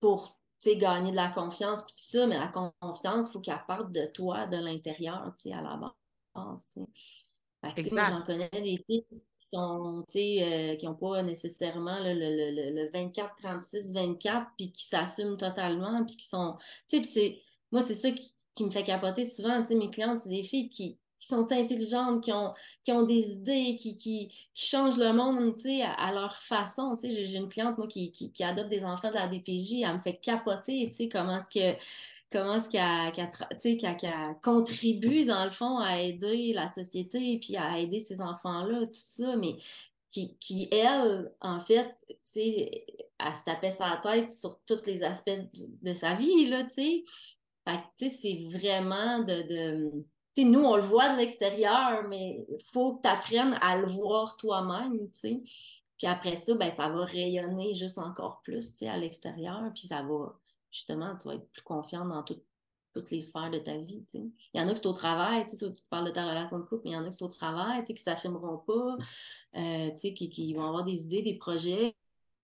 pour gagner de la confiance, puis tout ça, mais la confiance, il faut qu'elle parte de toi, de l'intérieur, à la base, j'en connais des filles sont, euh, qui n'ont pas nécessairement le, le, le, 24, 36, 24, puis qui s'assument totalement, puis qui sont, tu sais, moi, c'est ça qui, qui, me fait capoter souvent, tu sais, mes clientes, c'est des filles qui, qui sont intelligentes, qui ont, qui ont des idées, qui, qui, changent le monde, sais, à, leur façon, j'ai une cliente, moi, qui, qui, qui adopte des enfants de la DPJ, elle me fait capoter, comment est-ce que comment est-ce qu'elle contribue, dans le fond, à aider la société, puis à aider ses enfants-là, tout ça, mais qui, qui elle, en fait, elle se tapait sa tête sur tous les aspects de, sa vie, là, tu sais. Fait tu sais, c'est vraiment de... de tu sais, nous, on le voit de l'extérieur, mais il faut que tu apprennes à le voir toi-même, tu sais. Puis après ça, ben, ça va rayonner juste encore plus, tu sais, à l'extérieur, puis ça va justement, tu vas être plus confiante dans toutes les sphères de ta vie. Il y en a qui sont au travail, tu parles de ta relation de couple, mais il y en a qui sont au travail, qui ne s'affirmeront pas, euh, qui, qui, vont avoir des idées, des projets,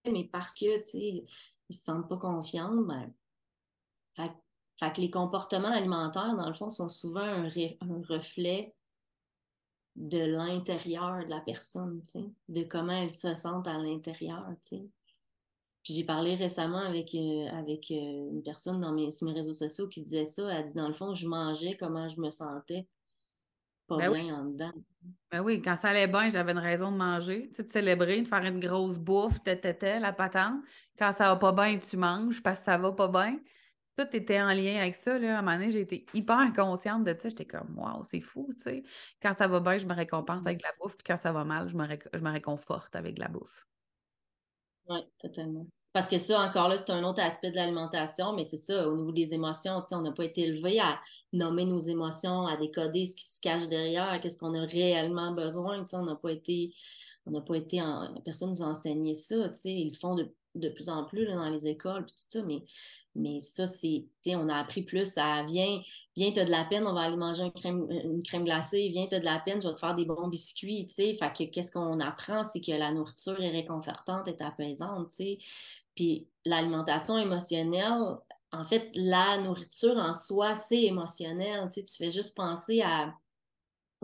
mais parce que ils ne se sentent pas confiants, ben, fait, que les comportements alimentaires, dans le fond, sont souvent un, reflet de l'intérieur de la personne, de comment elle se sent à l'intérieur. Puis j'ai parlé récemment avec, euh, avec euh, une personne dans mes, sur mes réseaux sociaux qui disait ça. Elle dit, dans le fond, je mangeais comment je me sentais pas ben bien en dedans. Ben oui, quand ça allait bien, j'avais une raison de manger, tu sais, de célébrer, de faire une grosse bouffe, tête la patente. Quand ça va pas bien, tu manges parce que ça va pas bien. Tout était en lien avec ça. Là. À un moment donné, j'ai été hyper consciente de ça. J'étais comme, waouh, c'est fou, tu sais. Quand ça va bien, je me récompense avec la bouffe. Puis quand ça va mal, je me, je me réconforte avec la bouffe. Oui, totalement. Parce que ça, encore là, c'est un autre aspect de l'alimentation, mais c'est ça, au niveau des émotions, on n'a pas été élevé à nommer nos émotions, à décoder ce qui se cache derrière, qu'est-ce qu'on a réellement besoin. On n'a pas été, on n'a pas été, en... personne nous a enseigné ça. Ils le font de, de plus en plus là, dans les écoles, tout ça, mais mais ça, c'est, on a appris plus à viens, viens, t'as de la peine, on va aller manger une crème, glacée, viens, t'as de la peine, je vais te faire des bons biscuits, tu sais. Fait que qu'est-ce qu'on apprend, c'est que la nourriture est réconfortante, est apaisante, tu sais. Puis l'alimentation émotionnelle, en fait, la nourriture en soi, c'est émotionnel, tu sais. Tu fais juste penser à,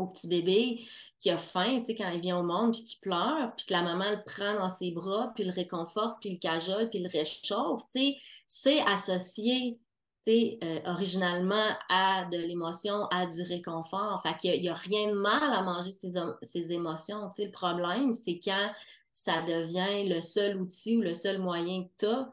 au petit bébé qui a faim, tu sais, quand il vient au monde, puis qui pleure, puis que la maman le prend dans ses bras, puis le réconforte, puis le cajole, puis le réchauffe, tu sais, c'est associé, tu sais, euh, originalement à de l'émotion, à du réconfort. Fait qu'il n'y a, rien de mal à manger ses, ses émotions, tu sais. Le problème, c'est quand ça devient le seul outil ou le seul moyen que tu as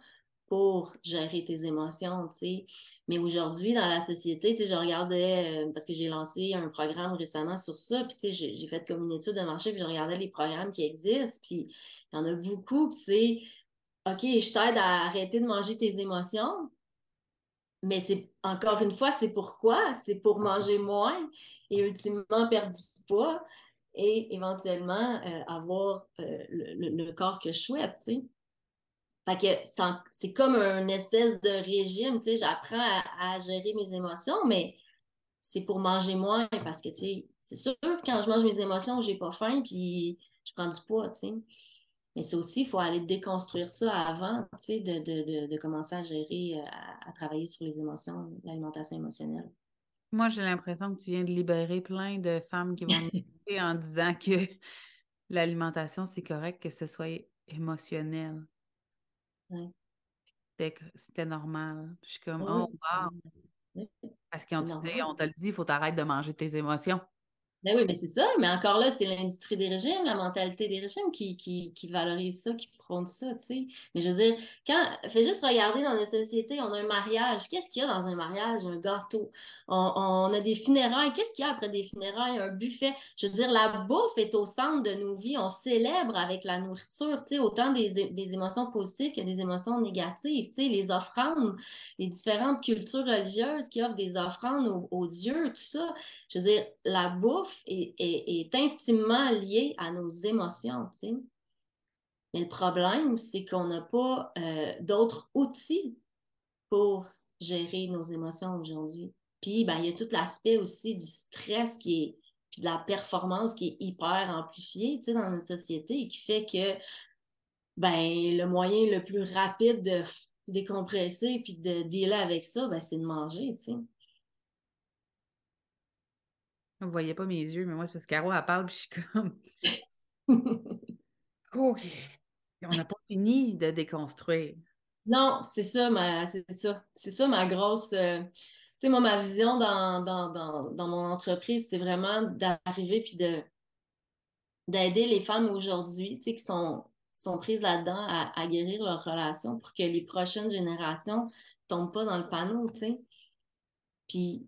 pour gérer tes émotions, tu sais. Mais aujourd'hui, dans la société, tu sais, je regardais, euh, parce que j'ai lancé un programme récemment sur ça, puis tu sais, j'ai fait comme une étude de marché, puis je regardais les programmes qui existent, puis il y en a beaucoup qui c'est, OK, je t'aide à arrêter de manger tes émotions, mais c'est, encore une fois, c'est pourquoi? C'est pour manger moins et ultimement perdre du poids et éventuellement euh, avoir euh, le, le, corps que je souhaite, tu sais. Fait que c'est comme une espèce de régime, tu sais, j'apprends à, gérer mes émotions, mais c'est pour manger moins parce que, tu sais, c'est sûr que quand je mange mes émotions, j'ai pas faim puis je prends du poids, tu sais. Mais c'est aussi, il faut aller déconstruire ça avant, tu sais, de, commencer à gérer, euh, à, travailler sur les émotions, l'alimentation émotionnelle. Moi, j'ai l'impression que tu viens de libérer plein de femmes qui vont me en disant que l'alimentation, c'est correct que ce soit émotionnel. C'était normal. Je suis comme, oh, wow. Parce qu'on on te le dit, il faut t'arrêter de manger tes émotions. Ben oui, mais c'est ça. Mais encore là, c'est l'industrie des régimes, la mentalité des régimes qui, qui, qui valorise ça, qui prône ça, tu sais. Mais je veux dire, quand, fais juste regarder dans notre société, on a un mariage. Qu'est-ce qu'il y a dans un mariage? Un gâteau? On, a des funérailles. Qu'est-ce qu'il y a après des funérailles? Un buffet? Je veux dire, la bouffe est au centre de nos vies. On célèbre avec la nourriture, tu sais, autant des, des émotions positives que des émotions négatives. Tu sais, les offrandes, les différentes cultures religieuses qui offrent des offrandes aux dieux, tout ça. Je veux dire, la bouffe, est, intimement lié à nos émotions, tu sais. Mais le problème, c'est qu'on n'a pas euh, d'autres outils pour gérer nos émotions aujourd'hui. Puis, ben, il y a tout l'aspect aussi du stress qui est, puis de la performance qui est hyper amplifiée, dans notre société et qui fait que, ben, le moyen le plus rapide de décompresser puis de dealer avec ça, ben, c'est de manger, tu Vous voyez pas mes yeux, mais moi, c'est parce que Caro, elle parle, puis je suis comme. <laughs> OK. On n'a pas fini de déconstruire. Non, c'est ça, ma, c'est ça. C'est ça ma grosse. Euh, tu sais, moi, ma vision dans, dans, mon entreprise, c'est vraiment d'arriver puis de d'aider les femmes aujourd'hui, tu sais, qui sont, sont prises là-dedans à, guérir leurs relations pour que les prochaines générations ne tombent pas dans le panneau, tu sais. Puis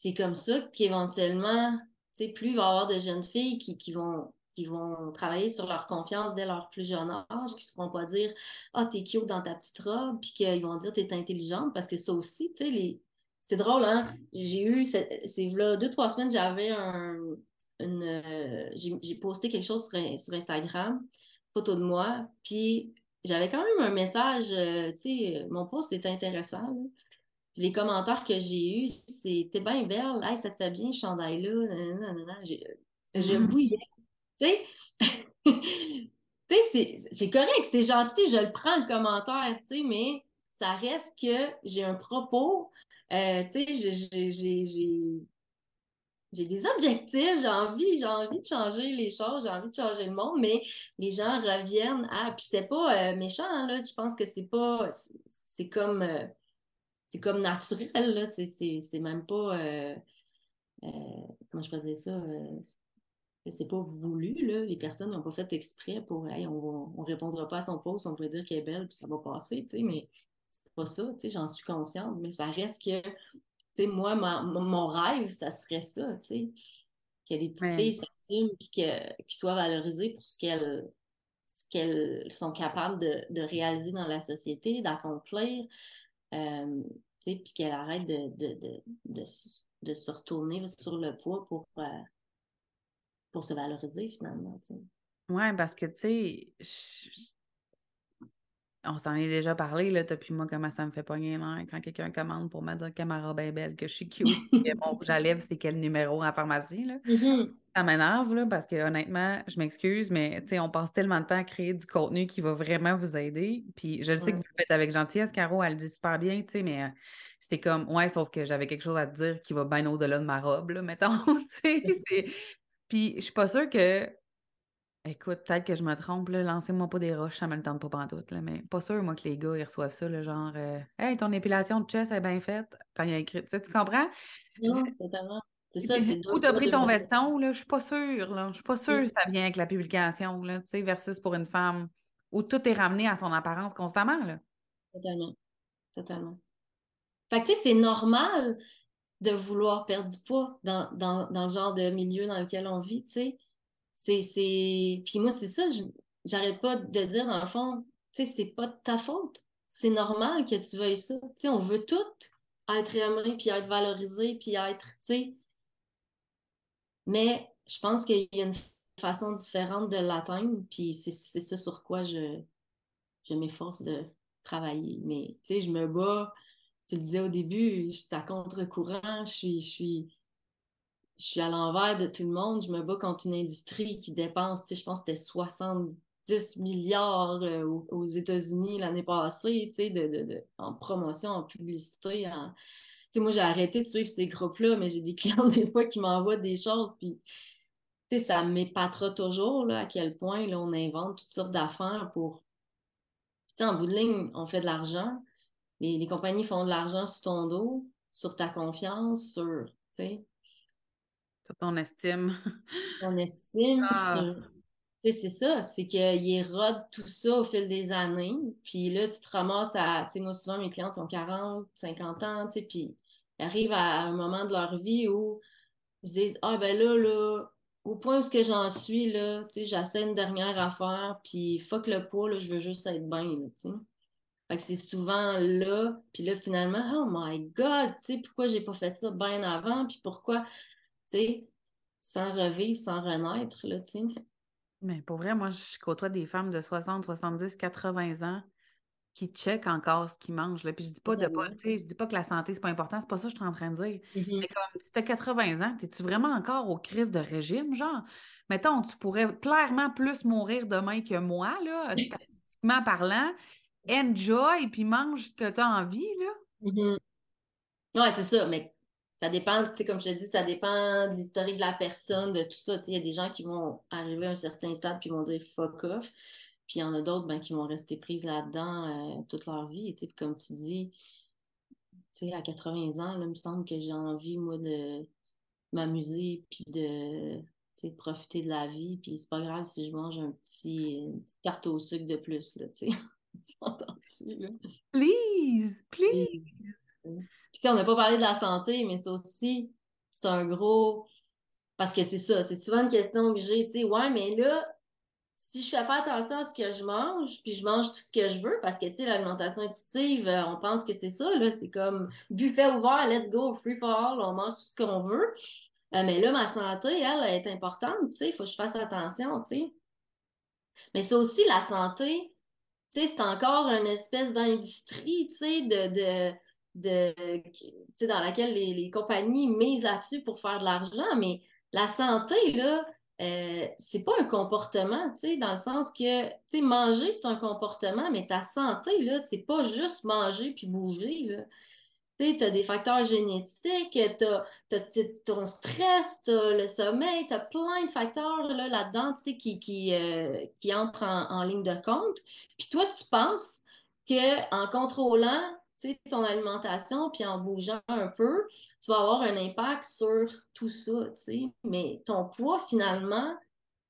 c'est comme ça qu'éventuellement, tu sais, plus il va y avoir de jeunes filles qui, qui, vont, qui vont travailler sur leur confiance dès leur plus jeune âge, qui ne se feront pas dire Ah, t'es cute dans ta petite robe, puis qu'ils vont dire T'es intelligente, parce que ça aussi, tu sais, les... c'est drôle, hein? J'ai eu, c'est là, deux, trois semaines, j'avais un. Une, j'ai posté quelque chose sur, sur Instagram, photo de moi, puis j'avais quand même un message, euh, tu sais, mon post était intéressant. Là les commentaires que j'ai eus, c'est T'es bien belle, hey, ça te fait bien ce chandail-là, je mm. bouillais. Tu sais, <laughs> c'est correct, c'est gentil, je le prends le commentaire, tu sais, mais ça reste que j'ai un propos, euh, tu sais, j'ai des objectifs, j'ai envie, j'ai envie de changer les choses, j'ai envie de changer le monde, mais les gens reviennent à. Puis c'est pas euh, méchant, là. Je pense que c'est pas. C'est comme. Euh, c'est comme naturel, là. C'est même pas. Euh, euh, comment je peux dire ça? Euh, c'est pas voulu, là. Les personnes n'ont pas fait exprès pour. Hey, on, on répondra pas à son poste, on peut dire qu'elle est belle, puis ça va passer, tu sais, mais c'est pas ça, tu sais, j'en suis consciente, mais ça reste que. Tu sais, moi, mon rêve, ça serait ça, tu sais. Que les petites filles s'assument puis qu'elles soient valorisées pour ce qu'elles ce qu'elles sont capables de, réaliser dans la société, d'accomplir, euh, puis qu'elles arrêtent de, de, se retourner sur le poids pour, euh, pour se valoriser finalement. Oui, parce que, tu sais, on s'en est déjà parlé, là, puis moi, comment ça me fait pogner l'air quand quelqu'un commande pour me dire que ma robe est belle, que je suis cute, <laughs> que mon rouge à lèvres, c'est quel numéro en pharmacie, là. Mm-hmm. Ça m'énerve, là, parce que honnêtement, je m'excuse, mais, tu sais, on passe tellement de temps à créer du contenu qui va vraiment vous aider, puis je sais que vous le faites avec gentillesse, Caro, elle le dit super bien, tu sais, mais euh, c'est comme, ouais, sauf que j'avais quelque chose à te dire qui va bien au-delà de ma robe, là, mettons, <laughs> tu sais, Puis je suis pas sûre que Écoute, peut-être que je me trompe, là, lancez-moi pas des roches, ça me le tente pas pantoute, là, mais pas sûr, moi, que les gars, ils reçoivent ça, le genre euh, Hey, ton épilation de chest est bien faite quand il y a écrit. Tu, sais, tu comprends? Non, totalement. C'est ça, c'est Où t'as pris ton veston, là, je suis pas sûre, là. Je suis pas sûre que ça vient avec la publication, là, tu sais, versus pour une femme où tout est ramené à son apparence constamment, là. Totalement. Totalement. Fait que, tu sais, c'est normal de vouloir perdre du poids dans, dans, dans le genre de milieu dans lequel on vit, tu sais c'est, Puis moi, c'est ça, j'arrête pas de dire, dans le fond, tu sais, c'est pas de ta faute. C'est normal que tu veuilles ça. Tu sais, on veut tout être aimé, puis être valorisé, puis être, tu sais. Mais je pense qu'il y a une façon différente de l'atteindre, puis c'est ça sur quoi je, je m'efforce de travailler. Mais, tu sais, je me bats, tu le disais au début, je suis à contre-courant, je suis je suis à l'envers de tout le monde. Je me bats contre une industrie qui dépense, je pense que c'était 70 milliards euh, aux, États-Unis l'année passée, de, en promotion, en publicité. moi, j'ai arrêté de suivre ces groupes-là, mais j'ai des <laughs> clients des fois qui m'envoient des choses, puis ça m'épatera toujours là, à quel point là, on invente toutes sortes d'affaires pour. en bout de ligne, on fait de l'argent. Les, les compagnies font de l'argent sur ton dos, sur ta confiance, sur. Sur ton estime. Ton estime. Ah. C'est ça, c'est qu'il érode tout ça au fil des années. Puis là, tu te ramasses à. Tu sais, moi, souvent, mes clientes sont 40, 50 ans, tu sais, puis ils arrivent à un moment de leur vie où ils se disent Ah, ben là, là, au point où que j'en suis, là, tu sais, j'essaie une dernière affaire, puis fuck le poids, là, je veux juste être bien, tu sais. Fait que c'est souvent là, puis là, finalement, oh my God, tu sais, pourquoi j'ai pas fait ça bien avant, puis pourquoi sais, sans revivre, sans renaître, là, tu sais. Mais pour vrai, moi, je côtoie des femmes de 60, 70, 80 ans qui checkent encore ce qu'ils mangent. Là. Puis je dis pas de pas, je dis pas que la santé, c'est pas important, c'est pas ça que je suis en train de dire. Mm-hmm. Mais comme si tu as 80 ans, es-tu vraiment encore aux crises de régime, genre? Mettons, tu pourrais clairement plus mourir demain que moi, là, <laughs> statistiquement parlant. Enjoy, puis mange ce que tu as envie, là. Mm Ouais, c'est ça, mais ça dépend, tu sais, comme je te dis, ça dépend de l'historique de la personne, de tout ça. Il y a des gens qui vont arriver à un certain stade puis vont dire fuck off. Puis il y en a d'autres ben, qui vont rester prises là-dedans euh, toute leur vie. Puis comme tu dis, à 80 ans, là, il me semble que j'ai envie, moi, de m'amuser puis de, de profiter de la vie. Puis c'est pas grave si je mange un petit, une petite carte au sucre de plus, là, tu sais. <laughs> Please, please. Puis, on n'a pas parlé de la santé, mais ça aussi, c'est un gros. Parce que c'est ça, c'est souvent une question que j'ai, tu sais, ouais, mais là, si je fais pas attention à ce que je mange, puis je mange tout ce que je veux, parce que, tu sais, l'alimentation intuitive, euh, on pense que c'est ça, là, c'est comme buffet ouvert, let's go, free for all, on mange tout ce qu'on veut. Euh, mais là, ma santé, elle, est importante, tu sais, il faut que je fasse attention, tu sais. Mais ça aussi, la santé, tu sais, c'est encore une espèce d'industrie, tu sais, de, dans laquelle les, compagnies misent là-dessus pour faire de l'argent, mais la santé, là, euh, c'est pas un comportement, dans le sens que, manger, c'est un comportement, mais ta santé, là, c'est pas juste manger puis bouger, là. Tu as des facteurs génétiques, tu as, ton stress, tu as le sommeil, tu as plein de facteurs là-dedans qui, qui, euh, qui entrent en, en, ligne de compte. Puis toi, tu penses qu'en contrôlant ton alimentation, puis en bougeant un peu, tu vas avoir un impact sur tout ça, Mais ton poids, finalement,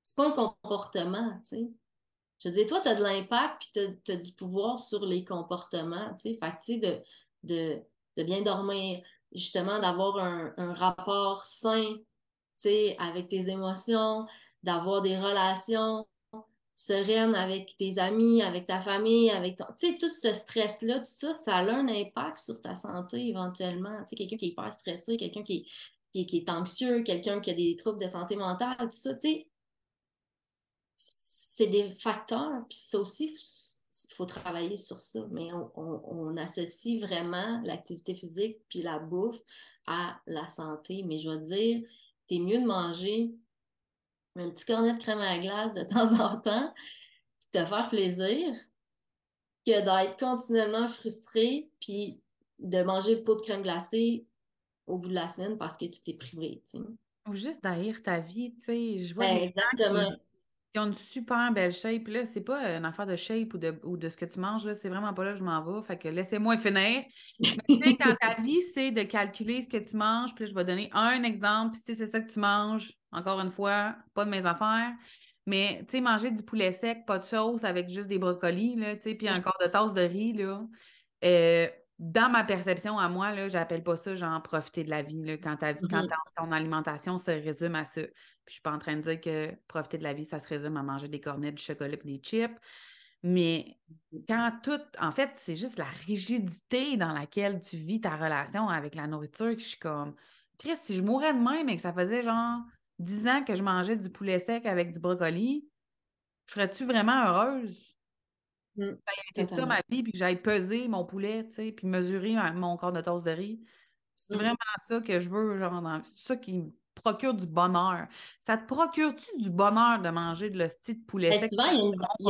c'est pas un comportement, Je veux dire, toi, tu as de l'impact, puis tu as, du pouvoir sur les comportements, tu Fait de, de, de, bien dormir, justement, d'avoir un, un, rapport sain, avec tes émotions, d'avoir des relations sereine avec tes amis, avec ta famille, avec ton... Tu sais, tout ce stress-là, tout ça, ça a un impact sur ta santé éventuellement. Tu sais, quelqu'un qui est hyper stressé, quelqu'un qui, qui, est anxieux, quelqu'un qui a des troubles de santé mentale, tout ça, tu sais, c'est des facteurs, puis ça aussi, il faut travailler sur ça, mais on, associe vraiment l'activité physique puis la bouffe à la santé. Mais je veux dire, c'est mieux de manger un petit cornet de crème à glace de <laughs> temps en temps, puis te faire plaisir, que d'être continuellement frustré, puis de manger pot de crème glacée au bout de la semaine parce que tu t'es privé, Ou juste d'haïr ta vie, tu sais. Je vois ben, Exactement. Ils ont une super belle shape. Là, c'est pas une affaire de shape ou de, ou de ce que tu manges. Là. C'est vraiment pas là que je m'en vais. Fait que laissez-moi finir. Mais tu sais, <laughs> quand ta vie, c'est de calculer ce que tu manges, puis je vais donner un exemple. Puis si c'est ça que tu manges, encore une fois, pas de mes affaires. Mais tu sais, manger du poulet sec, pas de sauce, avec juste des brocolis, là, tu sais, puis encore de tasse de riz, là. Euh, dans ma perception à moi, là, j'appelle pas ça genre profiter de la vie. Là, quand, ta, quand mm-hmm. ton alimentation se résume à ça. Puis je suis pas en train de dire que profiter de la vie, ça se résume à manger des cornets, du chocolat et des chips. Mais quand tout, en fait, c'est juste la rigidité dans laquelle tu vis ta relation avec la nourriture que je suis comme, Chris, si je mourais de même et que ça faisait genre 10 ans que je mangeais du poulet sec avec du brocoli, serais-tu vraiment heureuse? Mmh, ça ça ma vie, puis que j'aille peser mon poulet, tu sais, puis mesurer mon corps de toast de riz. C'est mmh. vraiment ça que je veux, genre, c'est ça qui me procure du bonheur. Ça te procure-tu du bonheur de manger de l'hostie de poulet ben, Souvent, il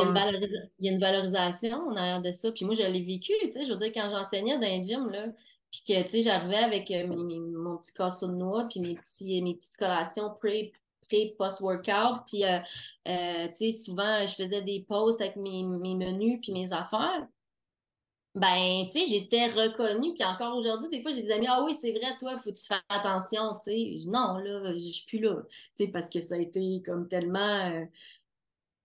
y, a une, valorisation en arrière de ça. Puis moi, je l'ai vécu, tu sais, je veux dire, quand j'enseignais dans un gym, là, puis que, tu sais, j'arrivais avec euh, mon petit casseau de noix, puis mes, petits, mes petites collations pré post-workout. Puis, euh, euh, souvent, je faisais des posts avec mes, menus puis mes affaires. Ben, tu sais, j'étais reconnue. Puis encore aujourd'hui, des fois, j'ai des amis, ah oui, c'est vrai, toi, faut que tu fasses attention, tu sais. Non, là, je suis plus là. Tu sais, parce que ça a été comme tellement. Euh,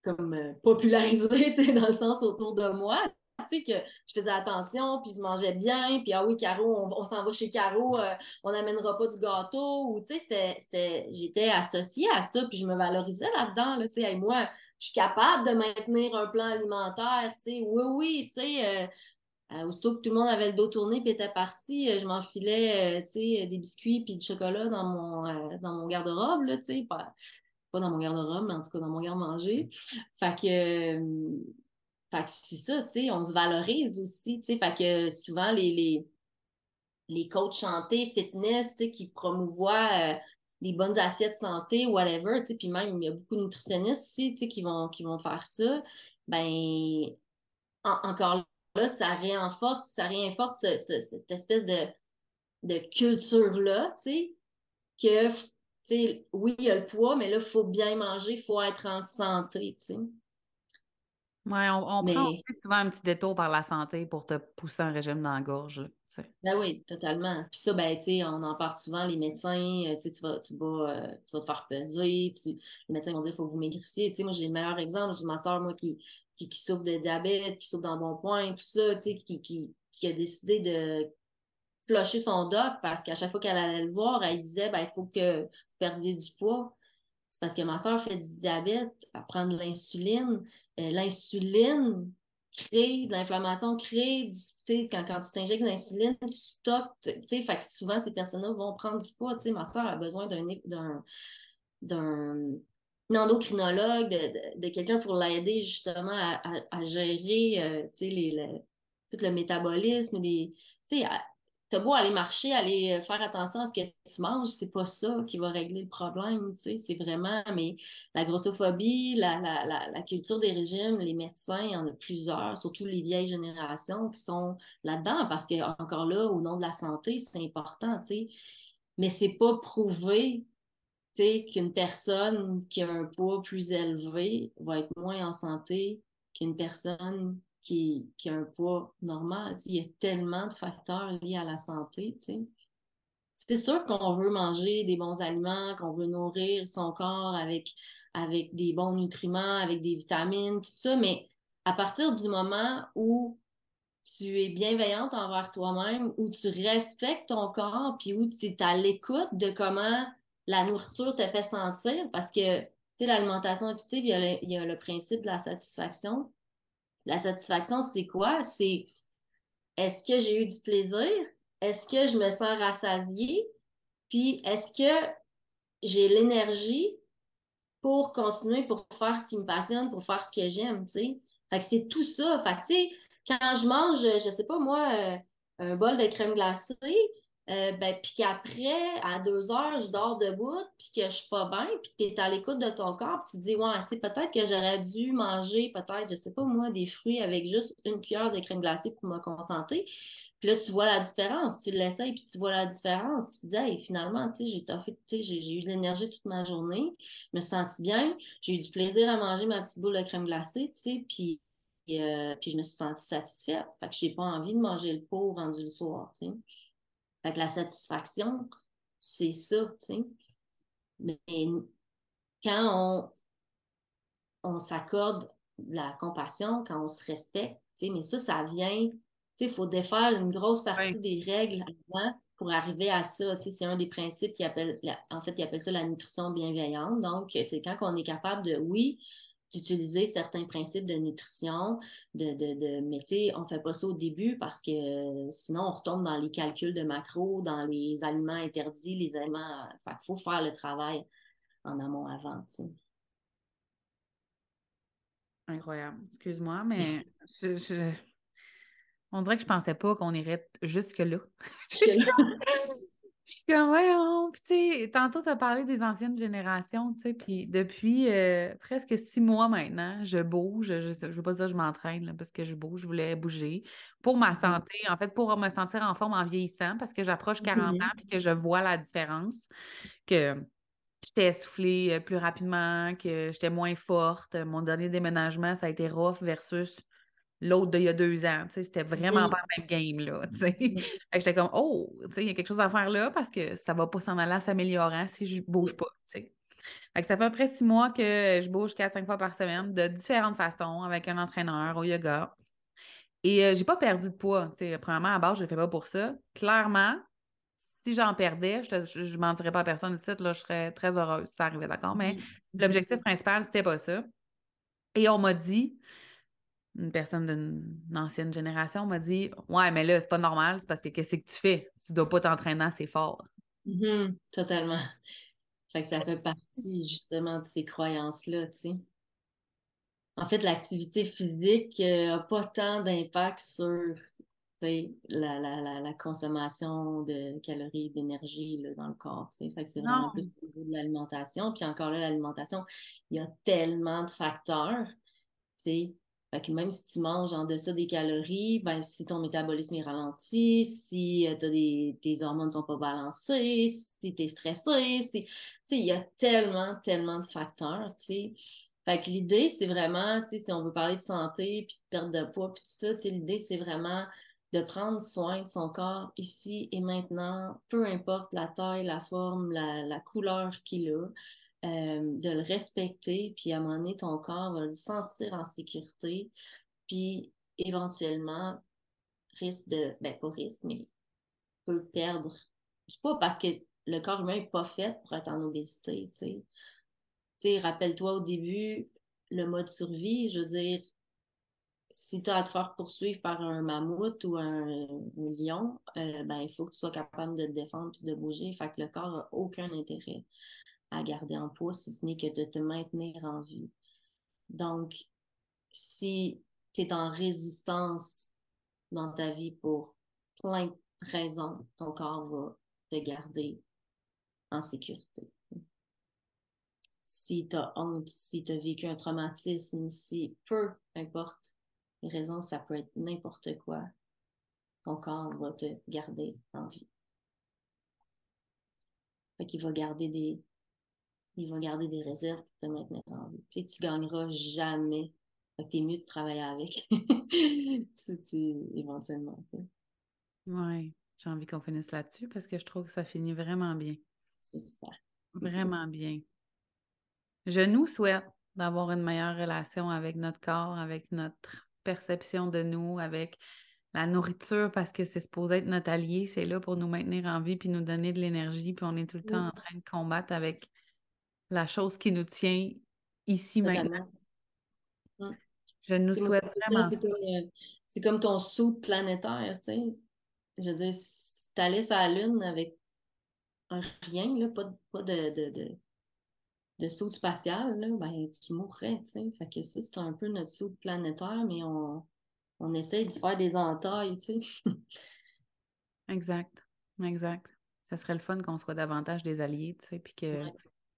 comme popularisé, <laughs> tu sais, dans le sens autour de moi tu sais, que je faisais attention, puis je mangeais bien, puis ah oui, Caro, on, s'en va chez Caro, euh, on n'amènera pas du gâteau, ou tu sais, j'étais associée à ça, puis je me valorisais là-dedans, là, tu sais, moi, je suis capable de maintenir un plan alimentaire, tu sais, oui, oui, tu sais, euh, euh, aussitôt que tout le monde avait le dos tourné puis était parti, je m'enfilais, tu sais, des biscuits puis du chocolat dans mon, mon garde-robe, là, pas, pas dans mon garde-robe, mais en tout cas dans mon garde-manger. Fait que fait que c'est ça, tu sais, on se valorise aussi, tu sais, fait que souvent les, les, les coachs santé, fitness, tu sais, qui promouvoient euh, des bonnes assiettes santé, whatever, tu sais, puis même, il y a beaucoup de nutritionnistes aussi, tu sais, qui vont, qui vont faire ça, ben, encore là, ça renforce, ça réinforce cette espèce de, de culture-là, tu sais, que, tu sais, oui, il y a le poids, mais là, il faut bien manger, il faut être en santé, tu sais. Oui, on, prend aussi souvent un petit détour par la santé pour te pousser un régime dans la gorge. Ben oui, totalement. Puis ça, ben, tu on en parle souvent, les médecins, euh, tu vas, tu, vas, euh, tu vas te faire peser, tu, les médecins vont dire qu'il faut que vous maigrissez. Tu sais, moi, j'ai le meilleur exemple, j'ai ma soeur, moi, qui, qui, qui, souffre de diabète, qui souffre dans bon point, tout ça, tu sais, qui, qui, qui a décidé de flusher son doc parce qu'à chaque fois qu'elle allait le voir, elle disait, ben, il faut que vous perdiez du poids. C'est parce que ma soeur fait du diabète, elle prend de l'insuline. Euh, l'insuline crée de l'inflammation, crée du, tu sais, quand, quand tu t'injectes de l'insuline, tu stockes, tu sais, fait que souvent ces personnes-là vont prendre du poids, tu sais, ma soeur a besoin d'un, d'un, d'un endocrinologue, de, de, quelqu'un pour l'aider justement à, à, gérer, euh, les, tout le métabolisme, les, sais, t'as beau aller marcher, aller euh, faire attention à ce que tu manges, c'est pas ça qui va régler le problème, tu sais, c'est vraiment, mais la grossophobie, la, la, la, culture des régimes, les médecins, il y en a plusieurs, surtout les vieilles générations qui sont là-dedans, parce que, encore là, au nom de la santé, c'est important, tu sais, mais c'est pas prouvé, tu sais, qu'une personne qui a un poids plus élevé va être moins en santé qu'une personne qui, a un poids normal. Il y a tellement de facteurs liés à la santé. C'est sûr qu'on veut manger des bons aliments, qu'on veut nourrir son corps avec, avec des bons nutriments, avec des vitamines, tout ça, mais à partir du moment où tu es bienveillante envers toi-même, où tu respectes ton corps, puis où tu es à l'écoute de comment la nourriture te fait sentir, parce que l'alimentation intuitive, il il y a le principe de la satisfaction. La satisfaction, c'est quoi? C'est est-ce que j'ai eu du plaisir? Est-ce que je me sens rassasiée? Puis est-ce que j'ai l'énergie pour continuer, pour faire ce qui me passionne, pour faire ce que j'aime, tu sais? Fait c'est tout ça. Fait quand je mange, je sais pas moi, euh, un bol de crème glacée, euh, ben, puis qu'après, à deux heures, je dors debout, puis que je suis pas bien, puis que tu es à l'écoute de ton corps, puis tu te dis, ouais, tu sais, peut-être que j'aurais dû manger, peut-être, je sais pas moi, des fruits avec juste une cuillère de crème glacée pour me contenter. Puis là, tu vois la différence, tu l'essayes, puis tu vois la différence, puis tu dis, hey, finalement, tu sais, j'ai j'ai eu de l'énergie toute ma journée, je me sens bien, j'ai eu du plaisir à manger ma petite boule de crème glacée, tu sais, puis euh, je me suis sentie satisfaite. Fait que j'ai pas envie de manger le pot rendu le soir, tu sais. Fait que la satisfaction, c'est ça, tu sais. Mais quand on, on s'accorde la compassion, quand on se respecte, tu sais, mais ça, ça vient, tu sais, il faut défaire une grosse partie des règles avant pour arriver à ça. Tu sais, c'est un des principes qui appelle, en fait, ils appellent ça la nutrition bienveillante. Donc, c'est quand on est capable de, oui, d'utiliser certains principes de nutrition, de, de, de mais tu sais, on ne fait pas ça au début parce que euh, sinon on retombe dans les calculs de macro, dans les aliments interdits, les aliments. il faut faire le travail en amont avant. Incroyable. Excuse-moi, mais je, on dirait que je pensais pas qu'on irait jusque-là. <laughs> <laughs> Suis comme, voyons. Puis, tu sais, tantôt, tu as parlé des anciennes générations, tu sais, puis depuis euh, presque six mois maintenant, je bouge. Je ne veux pas dire que je m'entraîne, parce que je bouge, je voulais bouger pour ma mm-hmm. santé, en fait, pour me sentir en forme en vieillissant, parce que j'approche 40 mm-hmm. ans, puis que je vois la différence, que j'étais essoufflée euh, plus rapidement, que j'étais moins forte. Mon dernier déménagement, ça a été rough versus l'autre d'il y a deux ans. C'était vraiment pas le même game. là. <laughs> J'étais comme, oh, il y a quelque chose à faire là parce que ça va pas s'en aller en s'améliorant si je bouge pas. Fait que ça fait à peu près six mois que je bouge quatre, cinq fois par semaine de différentes façons avec un entraîneur au yoga. Et euh, j'ai pas perdu de poids. premièrement, à base, je ne fais pas pour ça. Clairement, si j'en perdais, je ne mentirais pas à personne ici, là, je serais très heureuse si ça arrivait, d'accord? Mais l'objectif principal, c'était pas ça. Et on m'a dit, une personne d'une ancienne génération m'a dit Ouais, mais là, c'est pas normal, c'est parce que qu'est-ce que tu fais? Tu dois pas t'entraîner assez fort. Mm-hmm, totalement. <laughs> Fait que ça fait partie justement de ces croyances-là, tu sais. En fait, l'activité physique n'a pas tant d'impact sur la, la, la, consommation de calories, d'énergie dans le corps. Fait que c'est vraiment plus au niveau de l'alimentation. Puis encore là, l'alimentation, il y a tellement de facteurs. sais même si tu manges en deçà des calories, ben, si ton métabolisme est ralenti, si euh, des, tes hormones ne sont pas balancées, si tu es stressé, si, il y a tellement, tellement de facteurs, l'idée, c'est vraiment, si on veut parler de santé, puis de perte de poids, puis tout ça, l'idée, c'est vraiment de prendre soin de son corps ici et maintenant, peu importe la taille, la forme, la, la couleur qu'il a. Euh, de le respecter, puis à un moment donné, ton corps va se sentir en sécurité, puis éventuellement, risque de, ben pas risque, mais peut perdre C'est pas parce que le corps humain n'est pas fait pour être en obésité, tu sais. Tu sais, rappelle-toi au début, le mode survie, je veux dire, si tu as à te faire poursuivre par un mammouth ou un, lion, euh, ben, il faut que tu sois capable de te défendre et de bouger. Fait que le corps n'a aucun intérêt à garder en poids, si ce n'est que de te maintenir en vie. Donc, si tu es en résistance dans ta vie pour plein de raisons, ton corps va te garder en sécurité. Si tu as honte, si tu as vécu un traumatisme, si peu importe les raisons, ça peut être n'importe quoi, ton corps va te garder en vie. Fait qu'il va garder des, il va garder des réserves pour te maintenir en vie. Tu sais, tu gagneras jamais. Fait que mieux de travailler avec. <laughs> éventuellement. Oui, j'ai envie qu'on finisse là-dessus parce que je trouve que ça finit vraiment bien. C'est super. Vraiment bien. Je nous souhaite d'avoir une meilleure relation avec notre corps, avec notre perception de nous, avec la nourriture parce que c'est supposé être notre allié, c'est là pour nous maintenir en vie puis nous donner de l'énergie, puis on est tout le temps en train de combattre avec la chose qui nous tient ici maintenant. Je nous souhaite vraiment C'est comme, ton saut planétaire, tu sais. Je veux dire, si tu allais sur la Lune avec un rien, là, pas, pas de, de, de, de, saut spatial, là, ben, tu mourrais, tu sais. Fait que ça, c'est un peu notre saut planétaire, mais on, on essaye de faire des entailles, tu sais. exact, exact. Ça serait le fun qu'on soit davantage des alliés, tu sais, puis que...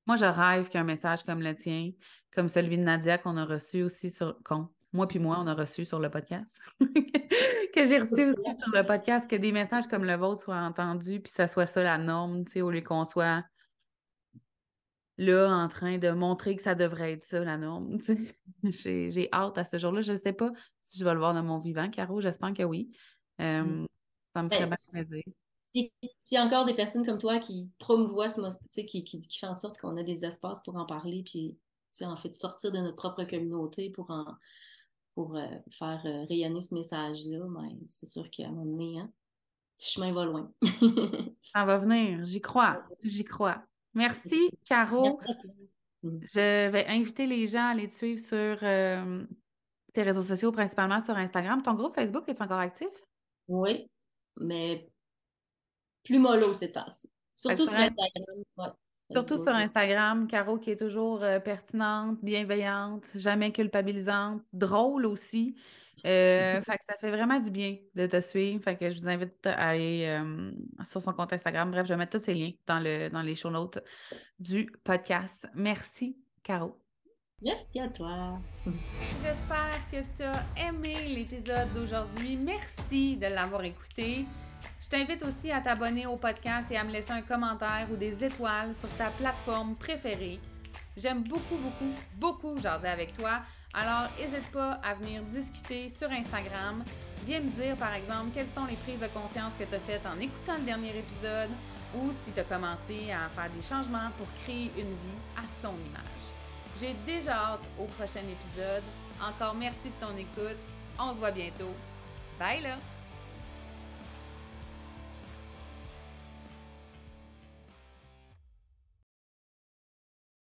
Moi, je rêve qu'un message comme le tien, comme celui de Nadia qu'on a reçu aussi sur... Con, moi puis moi, on a reçu sur le podcast, <laughs> que j'ai reçu aussi sur le podcast, que des messages comme le vôtre soient entendus, puis ça soit ça la norme, tu sais, au lieu qu'on soit là en train de montrer que ça devrait être ça la norme. <laughs> j'ai, hâte à ce jour-là. Je ne sais pas si je vais le voir dans mon vivant, Caro, j'espère que oui. Euh, mm. ça me ferait ben, bien plaisir. S'il y a encore des personnes comme toi qui promouvoient ce qui, qui, qui fait en sorte qu'on a des espaces pour en parler, puis en fait sortir de notre propre communauté pour en, pour euh, faire euh, rayonner ce message-là, mais ben, c'est sûr qu'à un moment donné, hein, petit chemin va loin. <laughs> Ça va venir, j'y crois, j'y crois. Merci, Caro. Je vais inviter les gens à aller te suivre sur euh, tes réseaux sociaux, principalement sur Instagram. Ton groupe Facebook est encore actif? Oui, mais plus mollo c'est temps-ci. Surtout sur Instagram. Surtout sur Instagram, Caro qui est toujours euh, pertinente, bienveillante, jamais culpabilisante, drôle aussi. Euh, <laughs> fait que ça fait vraiment du bien de te suivre. Fait que je vous invite à aller euh, sur son compte Instagram. Bref, je vais mettre tous ces liens dans, le, dans les show notes du podcast. Merci, Caro. Merci à toi. <laughs> J'espère que tu as aimé l'épisode d'aujourd'hui. Merci de l'avoir écouté. Je t'invite aussi à t'abonner au podcast et à me laisser un commentaire ou des étoiles sur ta plateforme préférée. J'aime beaucoup, beaucoup, beaucoup jaser avec toi. Alors, n'hésite pas à venir discuter sur Instagram. Viens me dire, par exemple, quelles sont les prises de conscience que tu as faites en écoutant le dernier épisode ou si tu as commencé à faire des changements pour créer une vie à ton image. J'ai déjà hâte au prochain épisode. Encore merci de ton écoute. On se voit bientôt. Bye là!